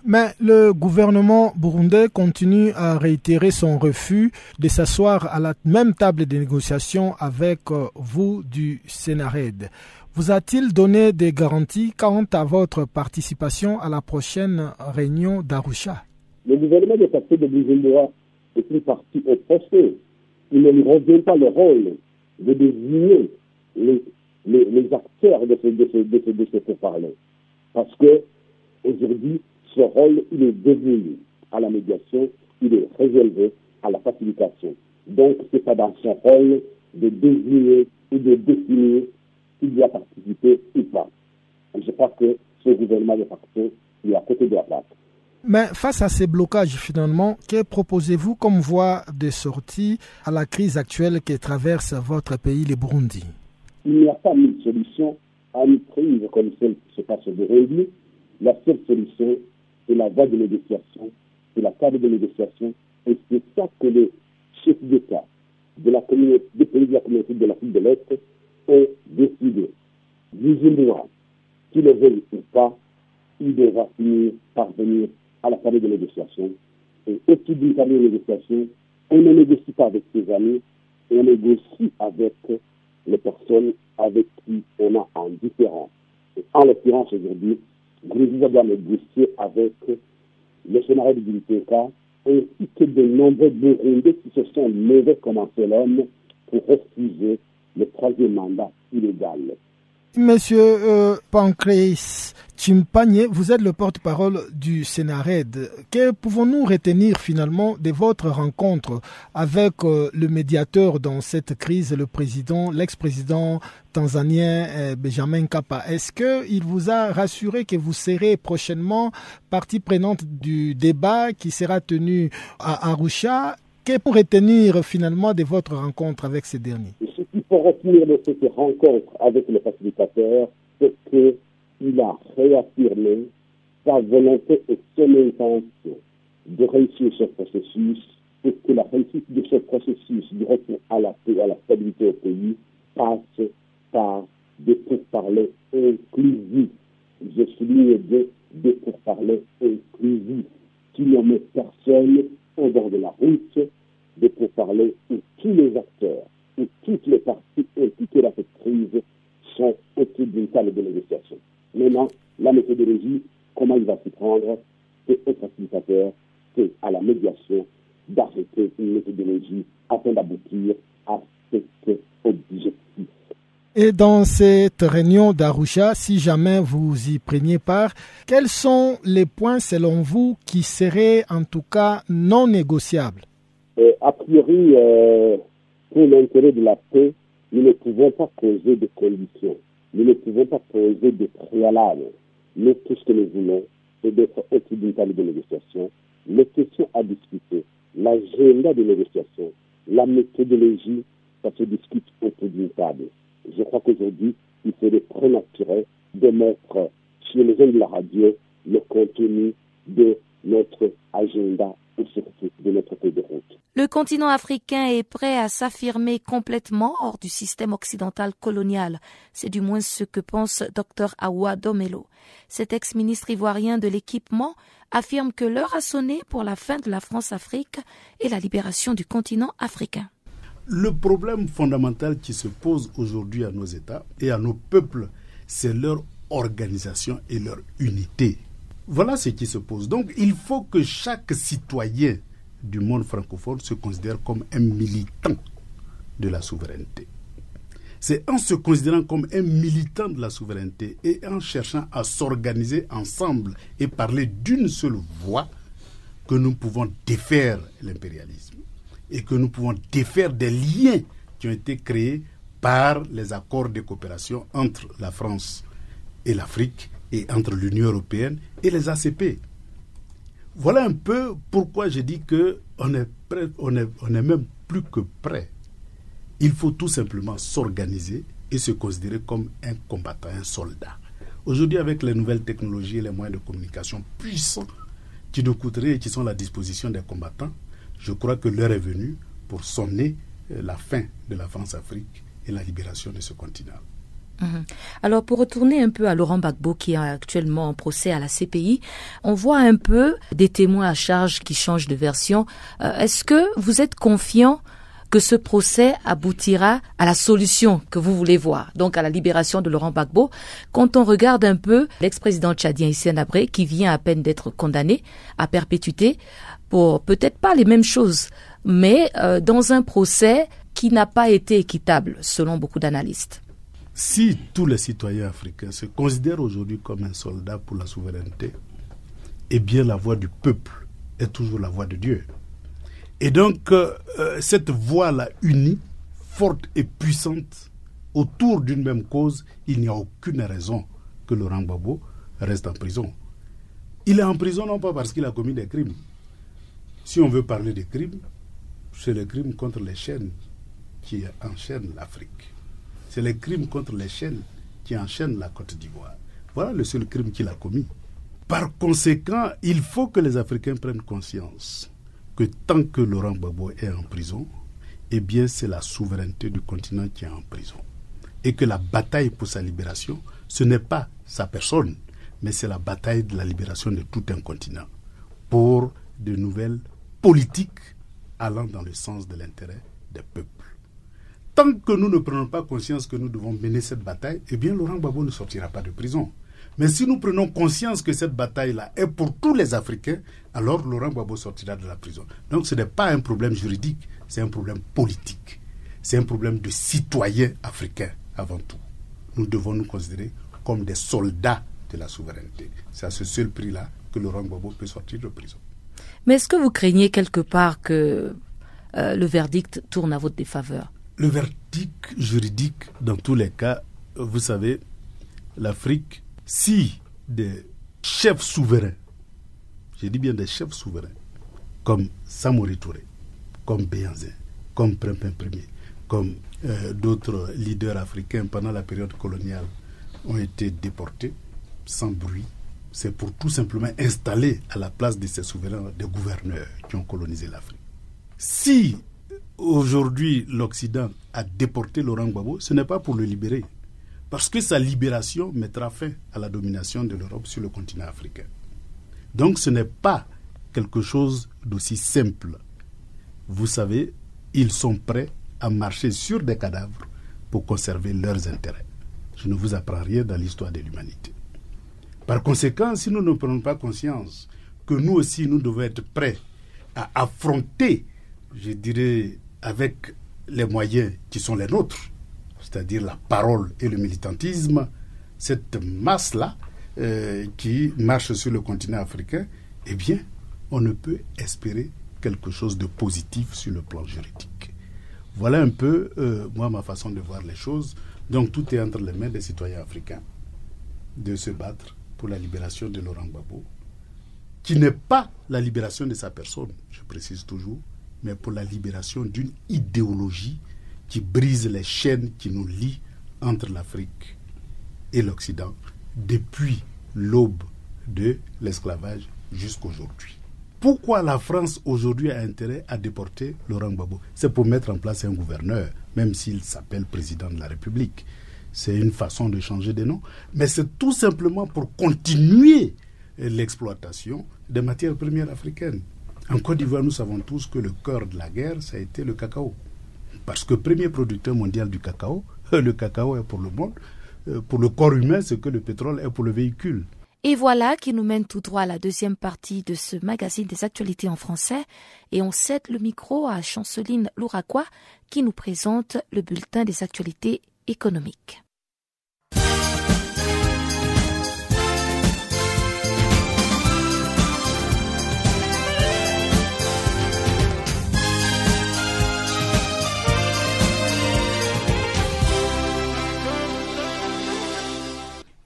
Speaker 4: Mais le gouvernement burundais continue à réitérer son refus de s'asseoir à la même table de négociation avec euh, vous du Sénared. Vous a-t-il donné des garanties quant à votre participation à la prochaine réunion d'Arusha?
Speaker 9: Le gouvernement de parti de Bujumbura est une partie opposée. Il ne lui revient pas le rôle de désigner les, acteurs de ce, de ce, de ce, de ce pourparlers. Parce que aujourd'hui, ce rôle, il est dévolu à la médiation, il est réservé à la facilitation. Donc, ce n'est pas dans son rôle de désigner ou de définir s'il doit participer ou pas. Je crois que ce gouvernement de facto est à côté de la plaque.
Speaker 4: Mais face à ces blocages, finalement, que proposez-vous comme voie de sortie à la crise actuelle qui traverse votre pays, le Burundi?
Speaker 9: Il n'y a pas de solution à une crise comme celle qui se passe au Burundi. La seule solution, c'est la voie de négociation, c'est la table de négociation, et c'est ça que les chefs d'État de la communauté, des pays de la communauté de l'Afrique de l'Est ont. Visiblement, qu'ils le veulent ou pas, il devra finir par venir à la table de négociation. Et au titre d'une table de négociation, on ne négocie pas avec ses amis, on négocie avec les personnes avec qui on a un différent. Et en l'occurrence, aujourd'hui, Grégoire doit négocier avec le scénario du BTK ainsi que de nombreux Burundais qui se sont levés comme un seul homme pour refuser le troisième mandat illégal.
Speaker 4: Monsieur euh, Pancrase vous êtes le porte-parole du Sénared. Que pouvons-nous retenir finalement de votre rencontre avec euh, le médiateur dans cette crise, le président, l'ex-président tanzanien euh, Benjamin Kappa Est-ce qu'il vous a rassuré que vous serez prochainement partie prenante du débat qui sera tenu à Arusha? Que pour retenir finalement de votre rencontre avec ces derniers?
Speaker 9: Pour retenir de cette rencontre avec le facilitateur, c'est qu'il a réaffirmé sa volonté et son intention de réussir ce processus et que la réussite de ce processus du retour à la paix, à la stabilité au pays, passe par des pourparlers inclusifs. Je souligne des, des pourparlers inclusifs qui ne mettent personne au bord de la route, des pourparlers où tous les acteurs où toutes les parties impliquées dans cette crise sont au-dessus d'une table de négociation. Maintenant, la méthodologie, comment il va s'y prendre, c'est au facilitateur, c'est à la médiation d'arrêter une méthodologie afin d'aboutir.
Speaker 4: Et dans cette réunion d'Arusha, si jamais vous y preniez part, quels sont les points selon vous qui seraient en tout cas non négociables?
Speaker 9: A priori, euh, pour l'intérêt de la paix, nous ne pouvons pas poser de conditions. Nous ne pouvons pas poser de préalables. Mais tout ce que nous voulons, c'est d'être d'une table de négociation. Les questions à discuter, l'agenda de négociation, la méthodologie, ça se discute autour d'une table. Je crois qu'aujourd'hui, il serait prématuré de mettre sur les zones de la radio le contenu de notre agenda et surtout de notre feuille de route.
Speaker 3: Le continent africain est prêt à s'affirmer complètement hors du système occidental colonial. C'est du moins ce que pense Dr Awa Domelo. Cet ex-ministre ivoirien de l'équipement affirme que l'heure a sonné pour la fin de la France-Afrique et la libération du continent africain.
Speaker 10: Le problème fondamental qui se pose aujourd'hui à nos États et à nos peuples, c'est leur organisation et leur unité. Voilà ce qui se pose. Donc il faut que chaque citoyen du monde francophone se considère comme un militant de la souveraineté. C'est en se considérant comme un militant de la souveraineté et en cherchant à s'organiser ensemble et parler d'une seule voix que nous pouvons défaire l'impérialisme et que nous pouvons défaire des liens qui ont été créés par les accords de coopération entre la France et l'Afrique et entre l'Union européenne et les ACP. Voilà un peu pourquoi je dis que on est on est, on est même plus que prêt. Il faut tout simplement s'organiser et se considérer comme un combattant, un soldat. Aujourd'hui, avec les nouvelles technologies et les moyens de communication puissants qui nous coûteraient et qui sont à la disposition des combattants, je crois que l'heure est venue pour sonner euh, la fin de la France-Afrique et la libération de ce continent.
Speaker 3: Mhm. Alors pour retourner un peu à Laurent Gbagbo qui est actuellement en procès à la CPI, on voit un peu des témoins à charge qui changent de version. Euh, est-ce que vous êtes confiant que ce procès aboutira à la solution que vous voulez voir, donc à la libération de Laurent Gbagbo. Quand on regarde un peu l'ex-président tchadien Hissène Abré, qui vient à peine d'être condamné à perpétuité pour peut-être pas les mêmes choses, mais euh, dans un procès qui n'a pas été équitable, selon beaucoup d'analystes.
Speaker 10: Si tous les citoyens africains se considèrent aujourd'hui comme un soldat pour la souveraineté, eh bien la voix du peuple est toujours la voix de Dieu. Et donc, euh, euh, cette voix-là unie, forte et puissante, autour d'une même cause, il n'y a aucune raison que Laurent Gbagbo reste en prison. Il est en prison non pas parce qu'il a commis des crimes. Si on veut parler de crimes, c'est le crime contre les chaînes qui enchaînent l'Afrique. C'est les crimes contre les chaînes qui enchaînent la Côte d'Ivoire. Voilà le seul crime qu'il a commis. Par conséquent, il faut que les Africains prennent conscience que tant que Laurent Gbagbo est en prison, eh bien c'est la souveraineté du continent qui est en prison. Et que la bataille pour sa libération, ce n'est pas sa personne, mais c'est la bataille de la libération de tout un continent pour de nouvelles politiques allant dans le sens de l'intérêt des peuples. Tant que nous ne prenons pas conscience que nous devons mener cette bataille, eh bien Laurent Gbagbo ne sortira pas de prison. Mais si nous prenons conscience que cette bataille-là est pour tous les Africains, alors Laurent Gbagbo sortira de la prison. Donc ce n'est pas un problème juridique, c'est un problème politique. C'est un problème de citoyens africains avant tout. Nous devons nous considérer comme des soldats de la souveraineté. C'est à ce seul prix-là que Laurent Gbagbo peut sortir de prison.
Speaker 3: Mais est-ce que vous craignez quelque part que euh, le verdict tourne à votre défaveur?
Speaker 10: Le verdict juridique, dans tous les cas, vous savez, l'Afrique, si des chefs souverains, je dis bien des chefs souverains, comme Samori Touré, comme Béanzin, comme Prempin Premier, comme euh, d'autres leaders africains pendant la période coloniale ont été déportés sans bruit, c'est pour tout simplement installer à la place de ces souverains des gouverneurs qui ont colonisé l'Afrique. Si aujourd'hui l'Occident a déporté Laurent Gbagbo, ce n'est pas pour le libérer. Parce que sa libération mettra fin à la domination de l'Europe sur le continent africain. Donc ce n'est pas quelque chose d'aussi simple. Vous savez, ils sont prêts à marcher sur des cadavres pour conserver leurs intérêts. Je ne vous apprends rien dans l'histoire de l'humanité. Par conséquent, si nous ne prenons pas conscience que nous aussi, nous devons être prêts à affronter, je dirais, avec les moyens qui sont les nôtres, c'est-à-dire la parole et le militantisme, cette masse-là euh, qui marche sur le continent africain, eh bien, on ne peut espérer quelque chose de positif sur le plan juridique. Voilà un peu, euh, moi, ma façon de voir les choses. Donc tout est entre les mains des citoyens africains de se battre pour la libération de Laurent Gbagbo, qui n'est pas la libération de sa personne, je précise toujours, mais pour la libération d'une idéologie qui brise les chaînes qui nous lient entre l'Afrique et l'Occident depuis l'aube de l'esclavage jusqu'aujourd'hui. Pourquoi la France aujourd'hui a intérêt à déporter Laurent Gbagbo? C'est pour mettre en place un gouverneur, même s'il s'appelle président de la République. C'est une façon de changer de nom, mais c'est tout simplement pour continuer l'exploitation des matières premières africaines. En Côte d'Ivoire, nous savons tous que le cœur de la guerre, ça a été le cacao. Parce que premier producteur mondial du cacao, le cacao est pour le monde, euh, pour le corps humain, ce que le pétrole est pour le véhicule.
Speaker 3: Et voilà qui nous mène tout droit à la deuxième partie de ce magazine des actualités en français. Et on cède le micro à Chanceline Louraquois qui nous présente le bulletin des actualités économiques.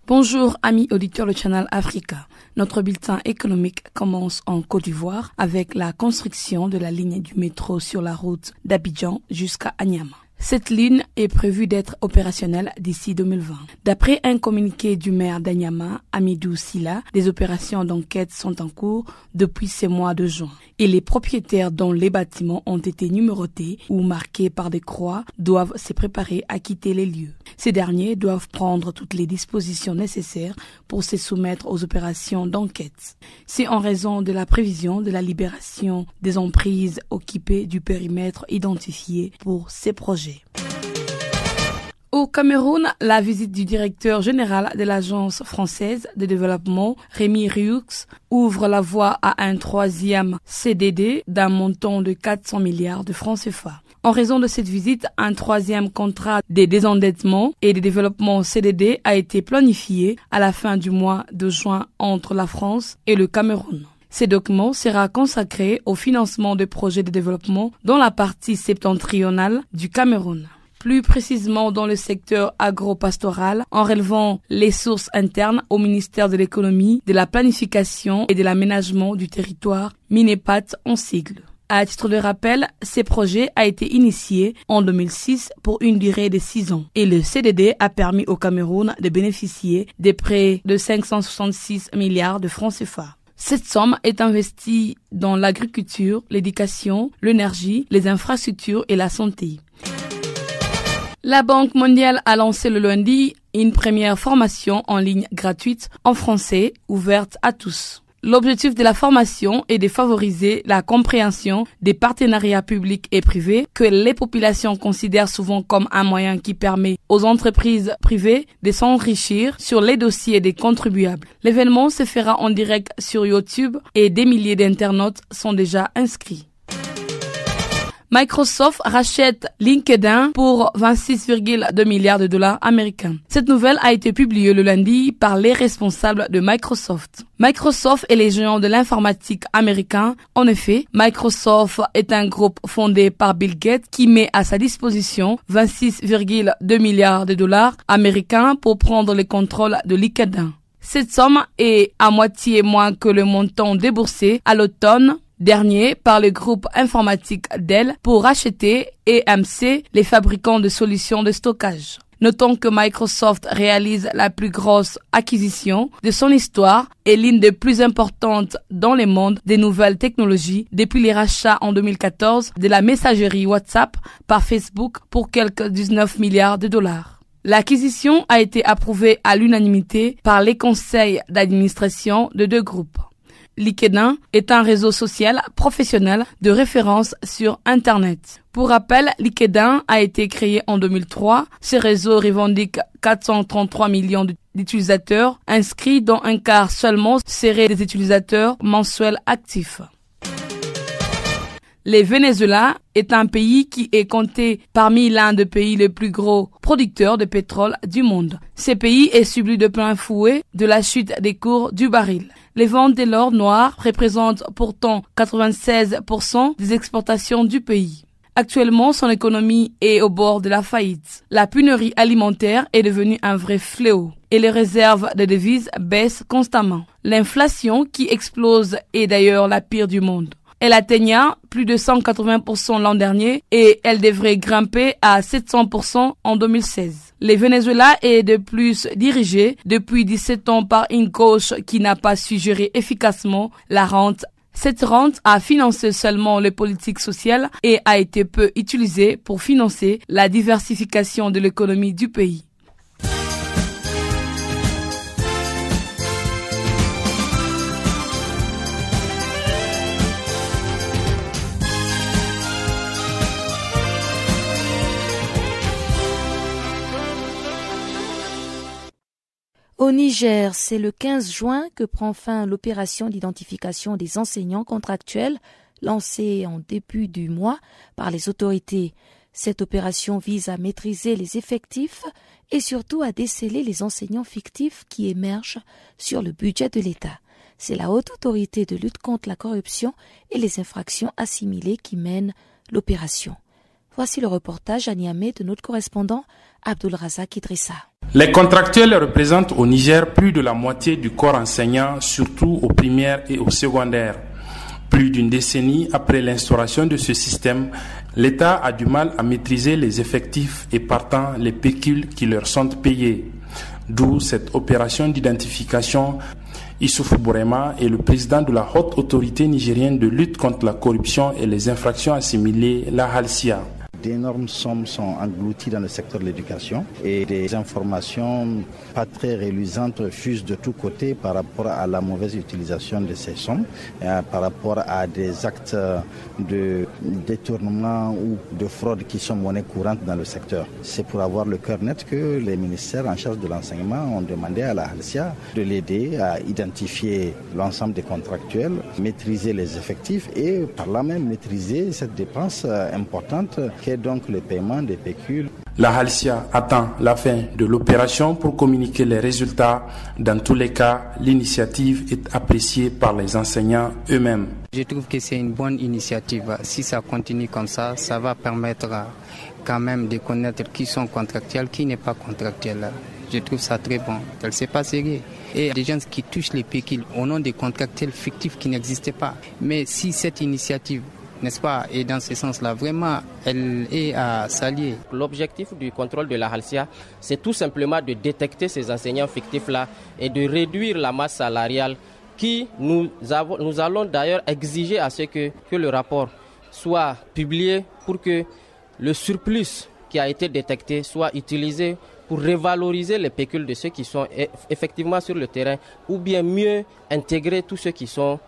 Speaker 11: Bonjour amis auditeurs de Channel Africa. Notre bulletin économique commence en Côte d'Ivoire avec la construction de la ligne du métro sur la route d'Abidjan jusqu'à Agnama. Cette ligne est prévue d'être opérationnelle d'ici 2020. D'après un communiqué du maire d'Anyama, Amidou Silla, des opérations d'enquête sont en cours depuis ces mois de juin. Et les propriétaires dont les bâtiments ont été numérotés ou marqués par des croix doivent se préparer à quitter les lieux. Ces derniers doivent prendre toutes les dispositions nécessaires pour se soumettre aux opérations d'enquête. C'est en raison de la prévision de la libération des emprises occupées du périmètre identifié pour ces projets. Au Cameroun, la visite du directeur général de l'Agence française de développement, Rémi Riux, ouvre la voie à un troisième CDD d'un montant de 400 milliards de francs CFA. En raison de cette visite, un troisième contrat de désendettement et de développement CDD a été planifié à la fin du mois de juin entre la France et le Cameroun. Ce document sera consacré au financement de projets de développement dans la partie septentrionale du Cameroun plus précisément dans le secteur agro-pastoral, en relevant les sources internes au ministère de l'économie, de la planification et de l'aménagement du territoire, MINEPAT en sigle. À titre de rappel, ce projet a été initié en 2006 pour une durée de six ans et le CDD a permis au Cameroun de bénéficier des prêts de 566 milliards de francs CFA. Cette somme est investie dans l'agriculture, l'éducation, l'énergie, les infrastructures et la santé. La Banque mondiale a lancé le lundi une première formation en ligne gratuite en français ouverte à tous. L'objectif de la formation est de favoriser la compréhension des partenariats publics et privés que les populations considèrent souvent comme un moyen qui permet aux entreprises privées de s'enrichir sur les dossiers des contribuables. L'événement se fera en direct sur YouTube et des milliers d'internautes sont déjà inscrits. Microsoft rachète LinkedIn pour 26,2 milliards de dollars américains. Cette nouvelle a été publiée le lundi par les responsables de Microsoft. Microsoft est les géants de l'informatique américain. En effet, Microsoft est un groupe fondé par Bill Gates qui met à sa disposition 26,2 milliards de dollars américains pour prendre le contrôle de LinkedIn. Cette somme est à moitié moins que le montant déboursé à l'automne dernier par le groupe informatique Dell pour racheter EMC, les fabricants de solutions de stockage. Notons que Microsoft réalise la plus grosse acquisition de son histoire et l'une des plus importantes dans le monde des nouvelles technologies depuis les rachats en 2014 de la messagerie WhatsApp par Facebook pour quelques 19 milliards de dollars. L'acquisition a été approuvée à l'unanimité par les conseils d'administration de deux groupes. LinkedIn est un réseau social professionnel de référence sur Internet. Pour rappel, LinkedIn a été créé en 2003. Ce réseau revendique 433 millions d'utilisateurs inscrits dont un quart seulement seraient des utilisateurs mensuels actifs. Le Venezuela est un pays qui est compté parmi l'un des pays les plus gros producteurs de pétrole du monde. Ce pays est subi de plein fouet de la chute des cours du baril. Les ventes de l'or noir représentent pourtant 96% des exportations du pays. Actuellement, son économie est au bord de la faillite. La pénurie alimentaire est devenue un vrai fléau et les réserves de devises baissent constamment. L'inflation qui explose est d'ailleurs la pire du monde. Elle atteigna plus de 180% l'an dernier et elle devrait grimper à 700% en 2016. Le Venezuela est de plus dirigé depuis 17 ans par une gauche qui n'a pas su gérer efficacement la rente cette rente a financé seulement les politiques sociales et a été peu utilisée pour financer la diversification de l'économie du pays.
Speaker 3: Au Niger, c'est le 15 juin que prend fin l'opération d'identification des enseignants contractuels lancée en début du mois par les autorités. Cette opération vise à maîtriser les effectifs et surtout à déceler les enseignants fictifs qui émergent sur le budget de l'État. C'est la haute autorité de lutte contre la corruption et les infractions assimilées qui mène l'opération. Voici le reportage à Niamey de notre correspondant
Speaker 12: Les contractuels représentent au Niger plus de la moitié du corps enseignant, surtout aux primaires et aux secondaires. Plus d'une décennie après l'instauration de ce système, l'État a du mal à maîtriser les effectifs et partant les pécules qui leur sont payés. D'où cette opération d'identification. Issoufou Bourema est le président de la haute autorité nigérienne de lutte contre la corruption et les infractions assimilées, la HALSIA
Speaker 13: d'énormes sommes sont englouties dans le secteur de l'éducation et des informations pas très réluisantes fusent de tous côtés par rapport à la mauvaise utilisation de ces sommes, euh, par rapport à des actes de détournement ou de fraude qui sont monnaie courante dans le secteur. C'est pour avoir le cœur net que les ministères en charge de l'enseignement ont demandé à la Halcia de l'aider à identifier l'ensemble des contractuels, maîtriser les effectifs et par là même maîtriser cette dépense euh, donc le paiement des pécules.
Speaker 12: La Halcia attend la fin de l'opération pour communiquer les résultats. Dans tous les cas, l'initiative est appréciée par les enseignants eux-mêmes.
Speaker 14: Je trouve que c'est une bonne initiative. Si ça continue comme ça, ça va permettre quand même de connaître qui sont contractuels, qui n'est pas contractuel. Je trouve ça très bon. C'est pas sérieux. Et des gens qui touchent les pécules au nom des contractuels fictifs qui n'existaient pas. Mais si cette initiative n'est-ce pas? Et dans ce sens-là, vraiment, elle est à saluer.
Speaker 15: L'objectif du contrôle de la Halcia, c'est tout simplement de détecter ces enseignants fictifs-là et de réduire la masse salariale qui, nous, avons, allons d'ailleurs exiger à ce que, que le rapport soit publié pour que le surplus qui a été détecté soit utilisé pour revaloriser les pécules de ceux qui sont effectivement sur le terrain ou bien mieux intégrer tous ceux qui sont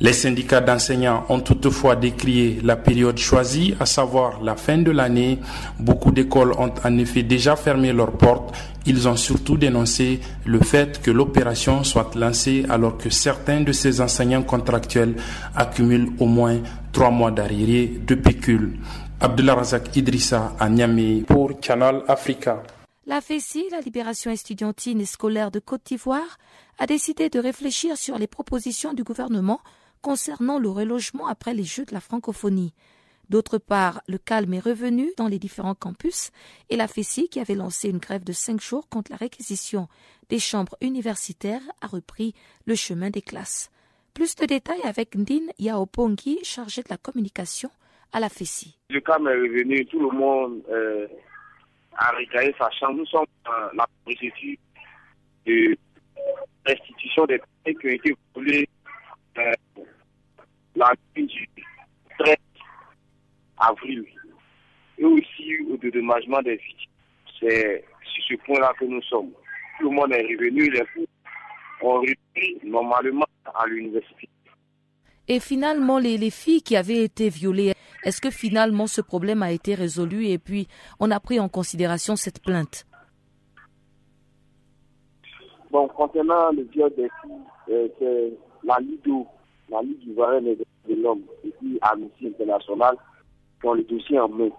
Speaker 12: les syndicats d'enseignants ont toutefois décrié la période choisie, à savoir la fin de l'année. Beaucoup d'écoles ont en effet déjà fermé leurs portes. Ils ont surtout dénoncé le fait que l'opération soit lancée alors que certains de ces enseignants contractuels accumulent au moins trois mois d'arriéré de pécule. Abdullah Razak Idrissa à Niamey pour Canal Africa.
Speaker 3: La FECI, la Libération estudiantine et scolaire de Côte d'Ivoire, a décidé de réfléchir sur les propositions du gouvernement concernant le relogement après les Jeux de la francophonie. D'autre part, le calme est revenu dans les différents campus et la FECI, qui avait lancé une grève de cinq jours contre la réquisition des chambres universitaires, a repris le chemin des classes. Plus de détails avec Ndine Yaopongi, chargé de la communication à la FECI.
Speaker 5: Le calme est revenu, tout le monde euh, à recailler sa chambre. Nous sommes dans la procédure de restitution des prêts qui ont été volés euh, la nuit du 13 avril et aussi au dédommagement des victimes. C'est sur ce point-là que nous sommes. Tout le monde est revenu, les fous ont repris normalement à l'université.
Speaker 3: Et finalement, les, les, filles qui avaient été violées, est-ce que finalement ce problème a été résolu et puis on a pris en considération cette plainte?
Speaker 5: Bon, concernant le viol des filles, euh, c'est la Ligue la Ligue du Varenne de l'homme et puis Amnesty International qui ont le dossier en main.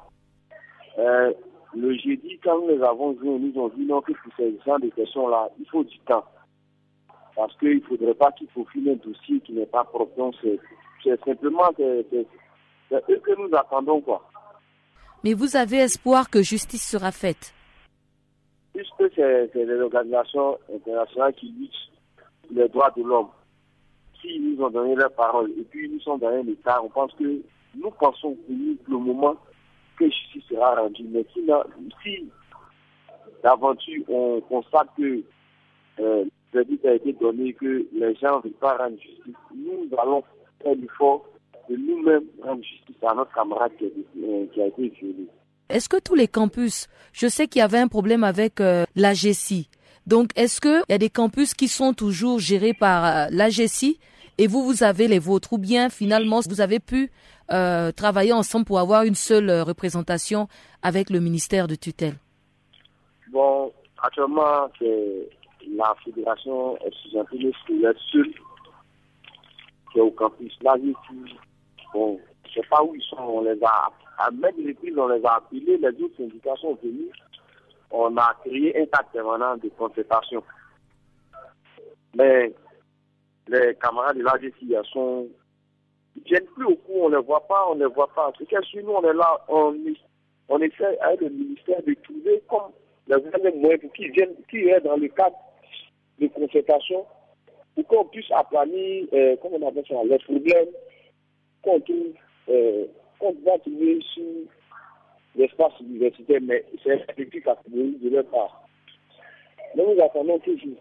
Speaker 5: Euh, le jeudi, quand nous les avons vus, nous ont dit non, que pour ces gens de questions-là, il faut du temps parce qu'il ne faudrait pas qu'il faut filer un dossier qui n'est pas propre. C'est simplement que, c'est eux que nous
Speaker 16: attendons quoi.
Speaker 3: Mais vous avez espoir que justice sera faite
Speaker 16: Puisque c'est les organisations internationales qui luttent pour les droits de l'homme. S'ils nous ont donné leur parole et puis ils nous sont donné l'État, on pense que nous pensons pour le moment que justice sera rendue. Mais si, si d'aventure on constate que euh, verdict a été donné, que les gens ne veulent pas rendre justice, nous allons faire l'effort de nous-mêmes rendre justice à notre camarade qui a, euh, qui a été violé.
Speaker 3: Est-ce que tous les campus, je sais qu'il y avait un problème avec euh, la donc est-ce qu'il y a des campus qui sont toujours gérés par euh, la et vous, vous avez les vôtres? Ou bien finalement vous avez pu euh, travailler ensemble pour avoir une seule euh, représentation avec le ministère de tutelle?
Speaker 16: Bon, actuellement, c'est la fédération estudiantine la seule qui est au campus. Là, bon, je ne sais pas où ils sont, on les a, à même les on les a appelés, les autres syndicats sont venus. On a créé un tas permanent de concertation. Mais les camarades de l'AGC sont ils viennent plus au cours, on ne les voit pas, on ne les voit pas. C'est si nous, on est là, on, on essaie avec le ministère de trouver comme les moyens pour qu'ils viennent, qu'ils aient dans le cadre de concertation, pour qu'on puisse aplanir, euh, comment on appelle ça, les problèmes qu'on trouve, euh, sur l'espace universitaire, mais c'est un à de leur part. Nous nous attendons toujours.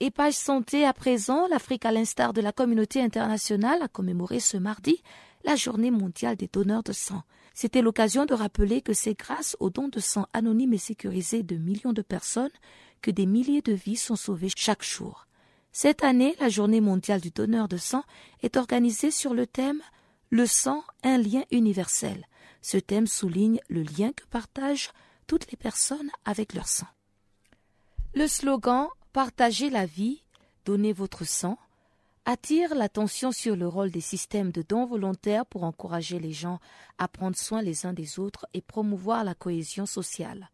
Speaker 3: Et page santé à présent, l'Afrique, à l'instar de la communauté internationale, a commémoré ce mardi la journée mondiale des donneurs de sang. C'était l'occasion de rappeler que c'est grâce aux dons de sang anonymes et sécurisés de millions de personnes que des milliers de vies sont sauvées chaque jour. Cette année, la journée mondiale du donneur de sang est organisée sur le thème Le sang, un lien universel. Ce thème souligne le lien que partagent toutes les personnes avec leur sang. Le slogan Partagez la vie, donnez votre sang, attire l'attention sur le rôle des systèmes de dons volontaires pour encourager les gens à prendre soin les uns des autres et promouvoir la cohésion sociale.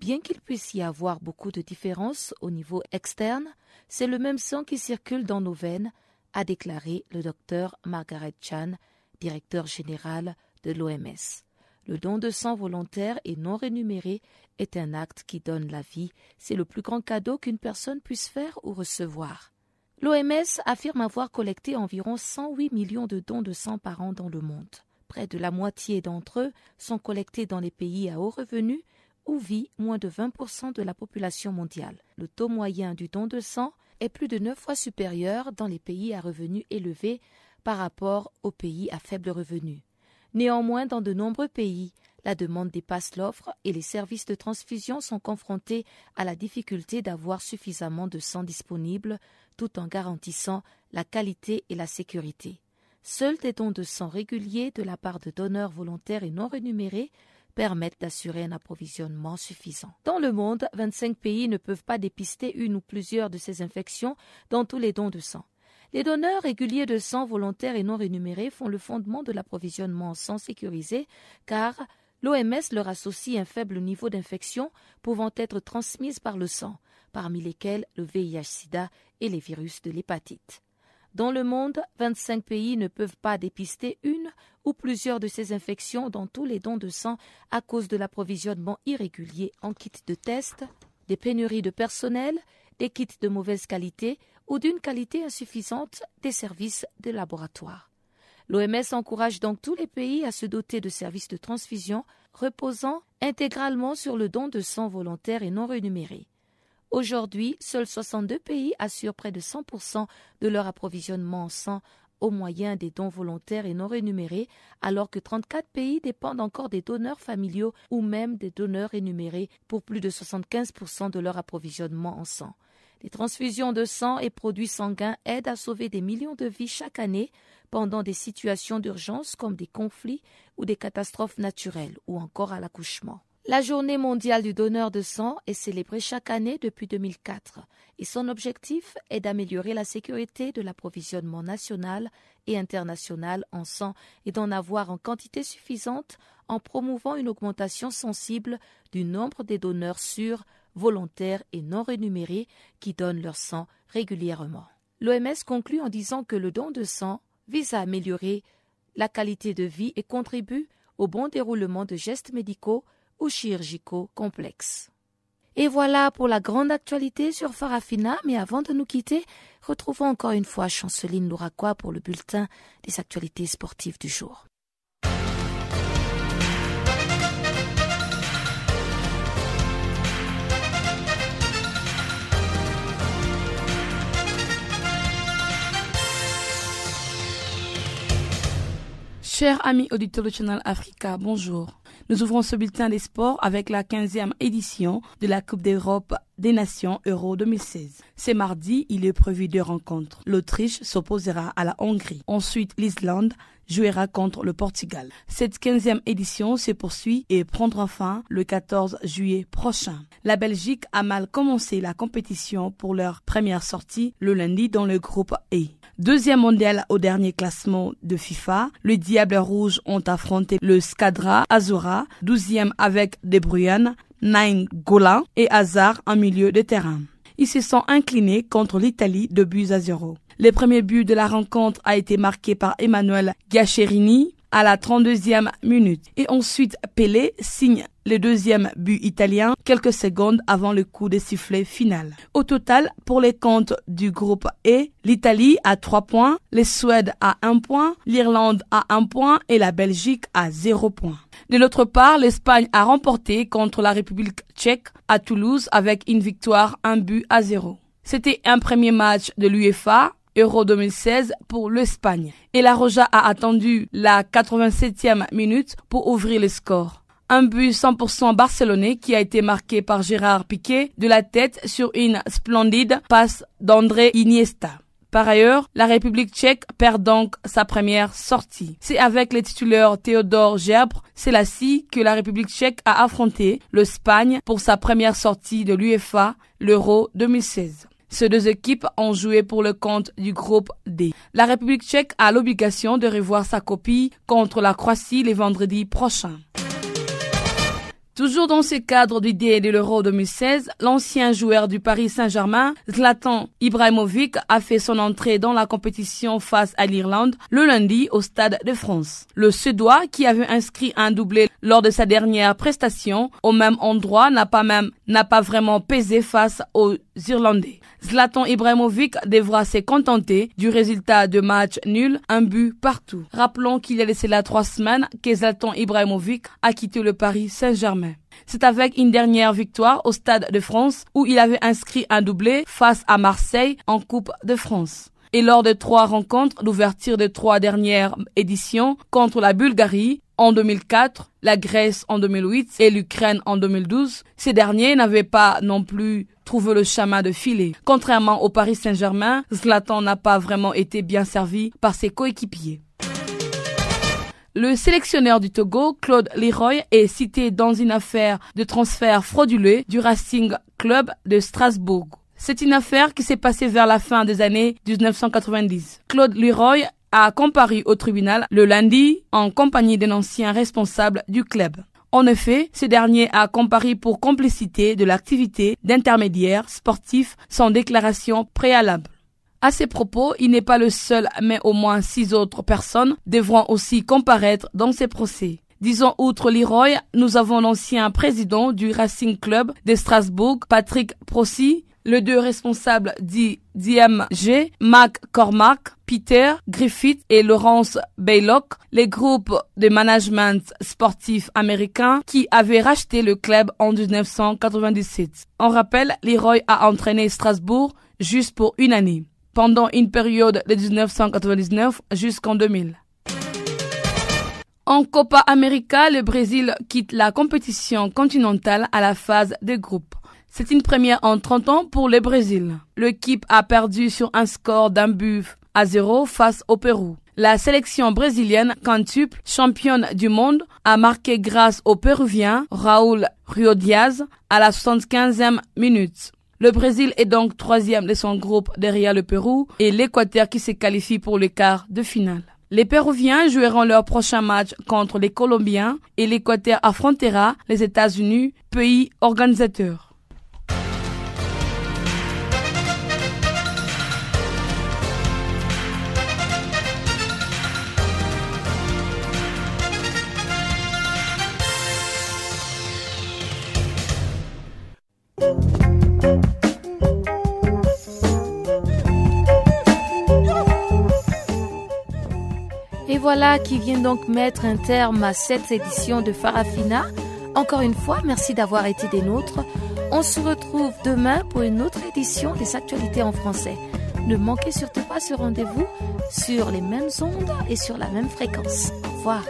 Speaker 3: Bien qu'il puisse y avoir beaucoup de différences au niveau externe, c'est le même sang qui circule dans nos veines, a déclaré le docteur Margaret Chan, directeur général de l'OMS. Le don de sang volontaire et non rémunéré est un acte qui donne la vie. C'est le plus grand cadeau qu'une personne puisse faire ou recevoir. L'OMS affirme avoir collecté environ 108 millions de dons de sang par an dans le monde. Près de la moitié d'entre eux sont collectés dans les pays à haut revenu où vit moins de 20% de la population mondiale. Le taux moyen du don de sang est plus de neuf fois supérieur dans les pays à revenus élevés par rapport aux pays à faible revenu. Néanmoins, dans de nombreux pays, la demande dépasse l'offre et les services de transfusion sont confrontés à la difficulté d'avoir suffisamment de sang disponible tout en garantissant la qualité et la sécurité. Seuls des dons de sang réguliers de la part de donneurs volontaires et non rémunérés permettent d'assurer un approvisionnement suffisant. Dans le monde, 25 pays ne peuvent pas dépister une ou plusieurs de ces infections dans tous les dons de sang. Les donneurs réguliers de sang volontaires et non rémunérés font le fondement de l'approvisionnement en sang sécurisé car l'OMS leur associe un faible niveau d'infection pouvant être transmise par le sang, parmi lesquels le VIH-Sida et les virus de l'hépatite. Dans le monde, 25 pays ne peuvent pas dépister une ou plusieurs de ces infections dans tous les dons de sang à cause de l'approvisionnement irrégulier en kits de test, des pénuries de personnel, des kits de mauvaise qualité ou d'une qualité insuffisante des services de laboratoire. L'OMS encourage donc tous les pays à se doter de services de transfusion reposant intégralement sur le don de sang volontaire et non rémunéré. Aujourd'hui, seuls 62 pays assurent près de 100% de leur approvisionnement en sang au moyen des dons volontaires et non rémunérés, alors que 34 pays dépendent encore des donneurs familiaux ou même des donneurs énumérés pour plus de 75% de leur approvisionnement en sang. Les transfusions de sang et produits sanguins aident à sauver des millions de vies chaque année pendant des situations d'urgence comme des conflits ou des catastrophes naturelles ou encore à l'accouchement. La journée mondiale du donneur de sang est célébrée chaque année depuis 2004 et son objectif est d'améliorer la sécurité de l'approvisionnement national et international en sang et d'en avoir en quantité suffisante en promouvant une augmentation sensible du nombre des donneurs sûrs, volontaires et non rémunérés qui donnent leur sang régulièrement. L'OMS conclut en disant que le don de sang vise à améliorer la qualité de vie et contribue au bon déroulement de gestes médicaux ou chirurgicaux complexes. Et voilà pour la grande actualité sur Farafina, mais avant de nous quitter, retrouvons encore une fois Chanceline Louraquois pour le bulletin des actualités sportives du jour.
Speaker 11: Chers amis auditeurs du Channel Africa, bonjour. Nous ouvrons ce bulletin des sports avec la 15e édition de la Coupe d'Europe des Nations Euro 2016. C'est mardi, il est prévu deux rencontres. L'Autriche s'opposera à la Hongrie. Ensuite, l'Islande jouera contre le Portugal. Cette 15e édition se poursuit et prendra fin le 14 juillet prochain. La Belgique a mal commencé la compétition pour leur première sortie le lundi dans le groupe E. Deuxième mondial au dernier classement de FIFA, les Diables Rouges ont affronté le Skadra Azura, douzième avec De Bruyne, Nain Gola et Hazard en milieu de terrain. Ils se sont inclinés contre l'Italie de buts à zéro. Le premier but de la rencontre a été marqué par Emmanuel Giacherini à la 32e minute. Et ensuite, Pelé signe le deuxième but italien quelques secondes avant le coup de sifflet final. Au total, pour les comptes du groupe E, l'Italie a 3 points, les Suède a 1 point, l'Irlande a 1 point et la Belgique a 0 point. De l'autre part, l'Espagne a remporté contre la République tchèque à Toulouse avec une victoire 1 but à 0. C'était un premier match de l'UEFA Euro 2016 pour l'Espagne. Et la Roja a attendu la 87e minute pour ouvrir le score. Un but 100% barcelonais qui a été marqué par Gérard Piquet de la tête sur une splendide passe d'André Iniesta. Par ailleurs, la République tchèque perd donc sa première sortie. C'est avec les titulaires Théodore Gerbre, Selassie, que la République tchèque a affronté l'Espagne pour sa première sortie de l'UEFA, l'Euro 2016. Ces deux équipes ont joué pour le compte du groupe D. La République tchèque a l'obligation de revoir sa copie contre la Croatie les vendredis prochains. Toujours dans ce cadre du D de l'Euro 2016, l'ancien joueur du Paris Saint-Germain, Zlatan Ibrahimovic, a fait son entrée dans la compétition face à l'Irlande le lundi au Stade de France. Le Suédois, qui avait inscrit un doublé lors de sa dernière prestation au même endroit, n'a pas même, n'a pas vraiment pesé face aux Irlandais. Zlatan Ibrahimovic devra se contenter du résultat de match nul, un but partout. Rappelons qu'il y a laissé là trois semaines que Zlatan Ibrahimovic a quitté le Paris Saint-Germain. C'est avec une dernière victoire au Stade de France où il avait inscrit un doublé face à Marseille en Coupe de France. Et lors de trois rencontres d'ouverture de trois dernières éditions contre la Bulgarie, en 2004, la Grèce en 2008 et l'Ukraine en 2012, ces derniers n'avaient pas non plus trouvé le chemin de filer. Contrairement au Paris Saint-Germain, Zlatan n'a pas vraiment été bien servi par ses coéquipiers. Le sélectionneur du Togo, Claude Leroy, est cité dans une affaire de transfert frauduleux du Racing Club de Strasbourg. C'est une affaire qui s'est passée vers la fin des années 1990. Claude Leroy a comparu au tribunal le lundi en compagnie d'un ancien responsable du club. En effet, ce dernier a comparu pour complicité de l'activité d'intermédiaire sportif sans déclaration préalable. À ces propos, il n'est pas le seul, mais au moins six autres personnes devront aussi comparaître dans ces procès. Disons, outre Leroy, nous avons l'ancien président du Racing Club de Strasbourg, Patrick Prossi, les deux responsables d'IMG, Mac Cormack, Peter Griffith et Laurence Baylock, les groupes de management sportif américains qui avaient racheté le club en 1997. On rappelle, Leroy a entraîné Strasbourg juste pour une année, pendant une période de 1999 jusqu'en 2000. En Copa América, le Brésil quitte la compétition continentale à la phase de groupe. C'est une première en 30 ans pour le Brésil. L'équipe a perdu sur un score d'un but à zéro face au Pérou. La sélection brésilienne, quintuple championne du monde, a marqué grâce au Péruvien Raúl Rio Diaz à la 75e minute. Le Brésil est donc troisième de son groupe derrière le Pérou et l'Équateur qui se qualifie pour le quart de finale. Les Péruviens joueront leur prochain match contre les Colombiens et l'Équateur affrontera les États-Unis, pays organisateur.
Speaker 3: Voilà qui vient donc mettre un terme à cette édition de Farafina. Encore une fois, merci d'avoir été des nôtres. On se retrouve demain pour une autre édition des actualités en français. Ne manquez surtout pas ce rendez-vous sur les mêmes ondes et sur la même fréquence. Au revoir.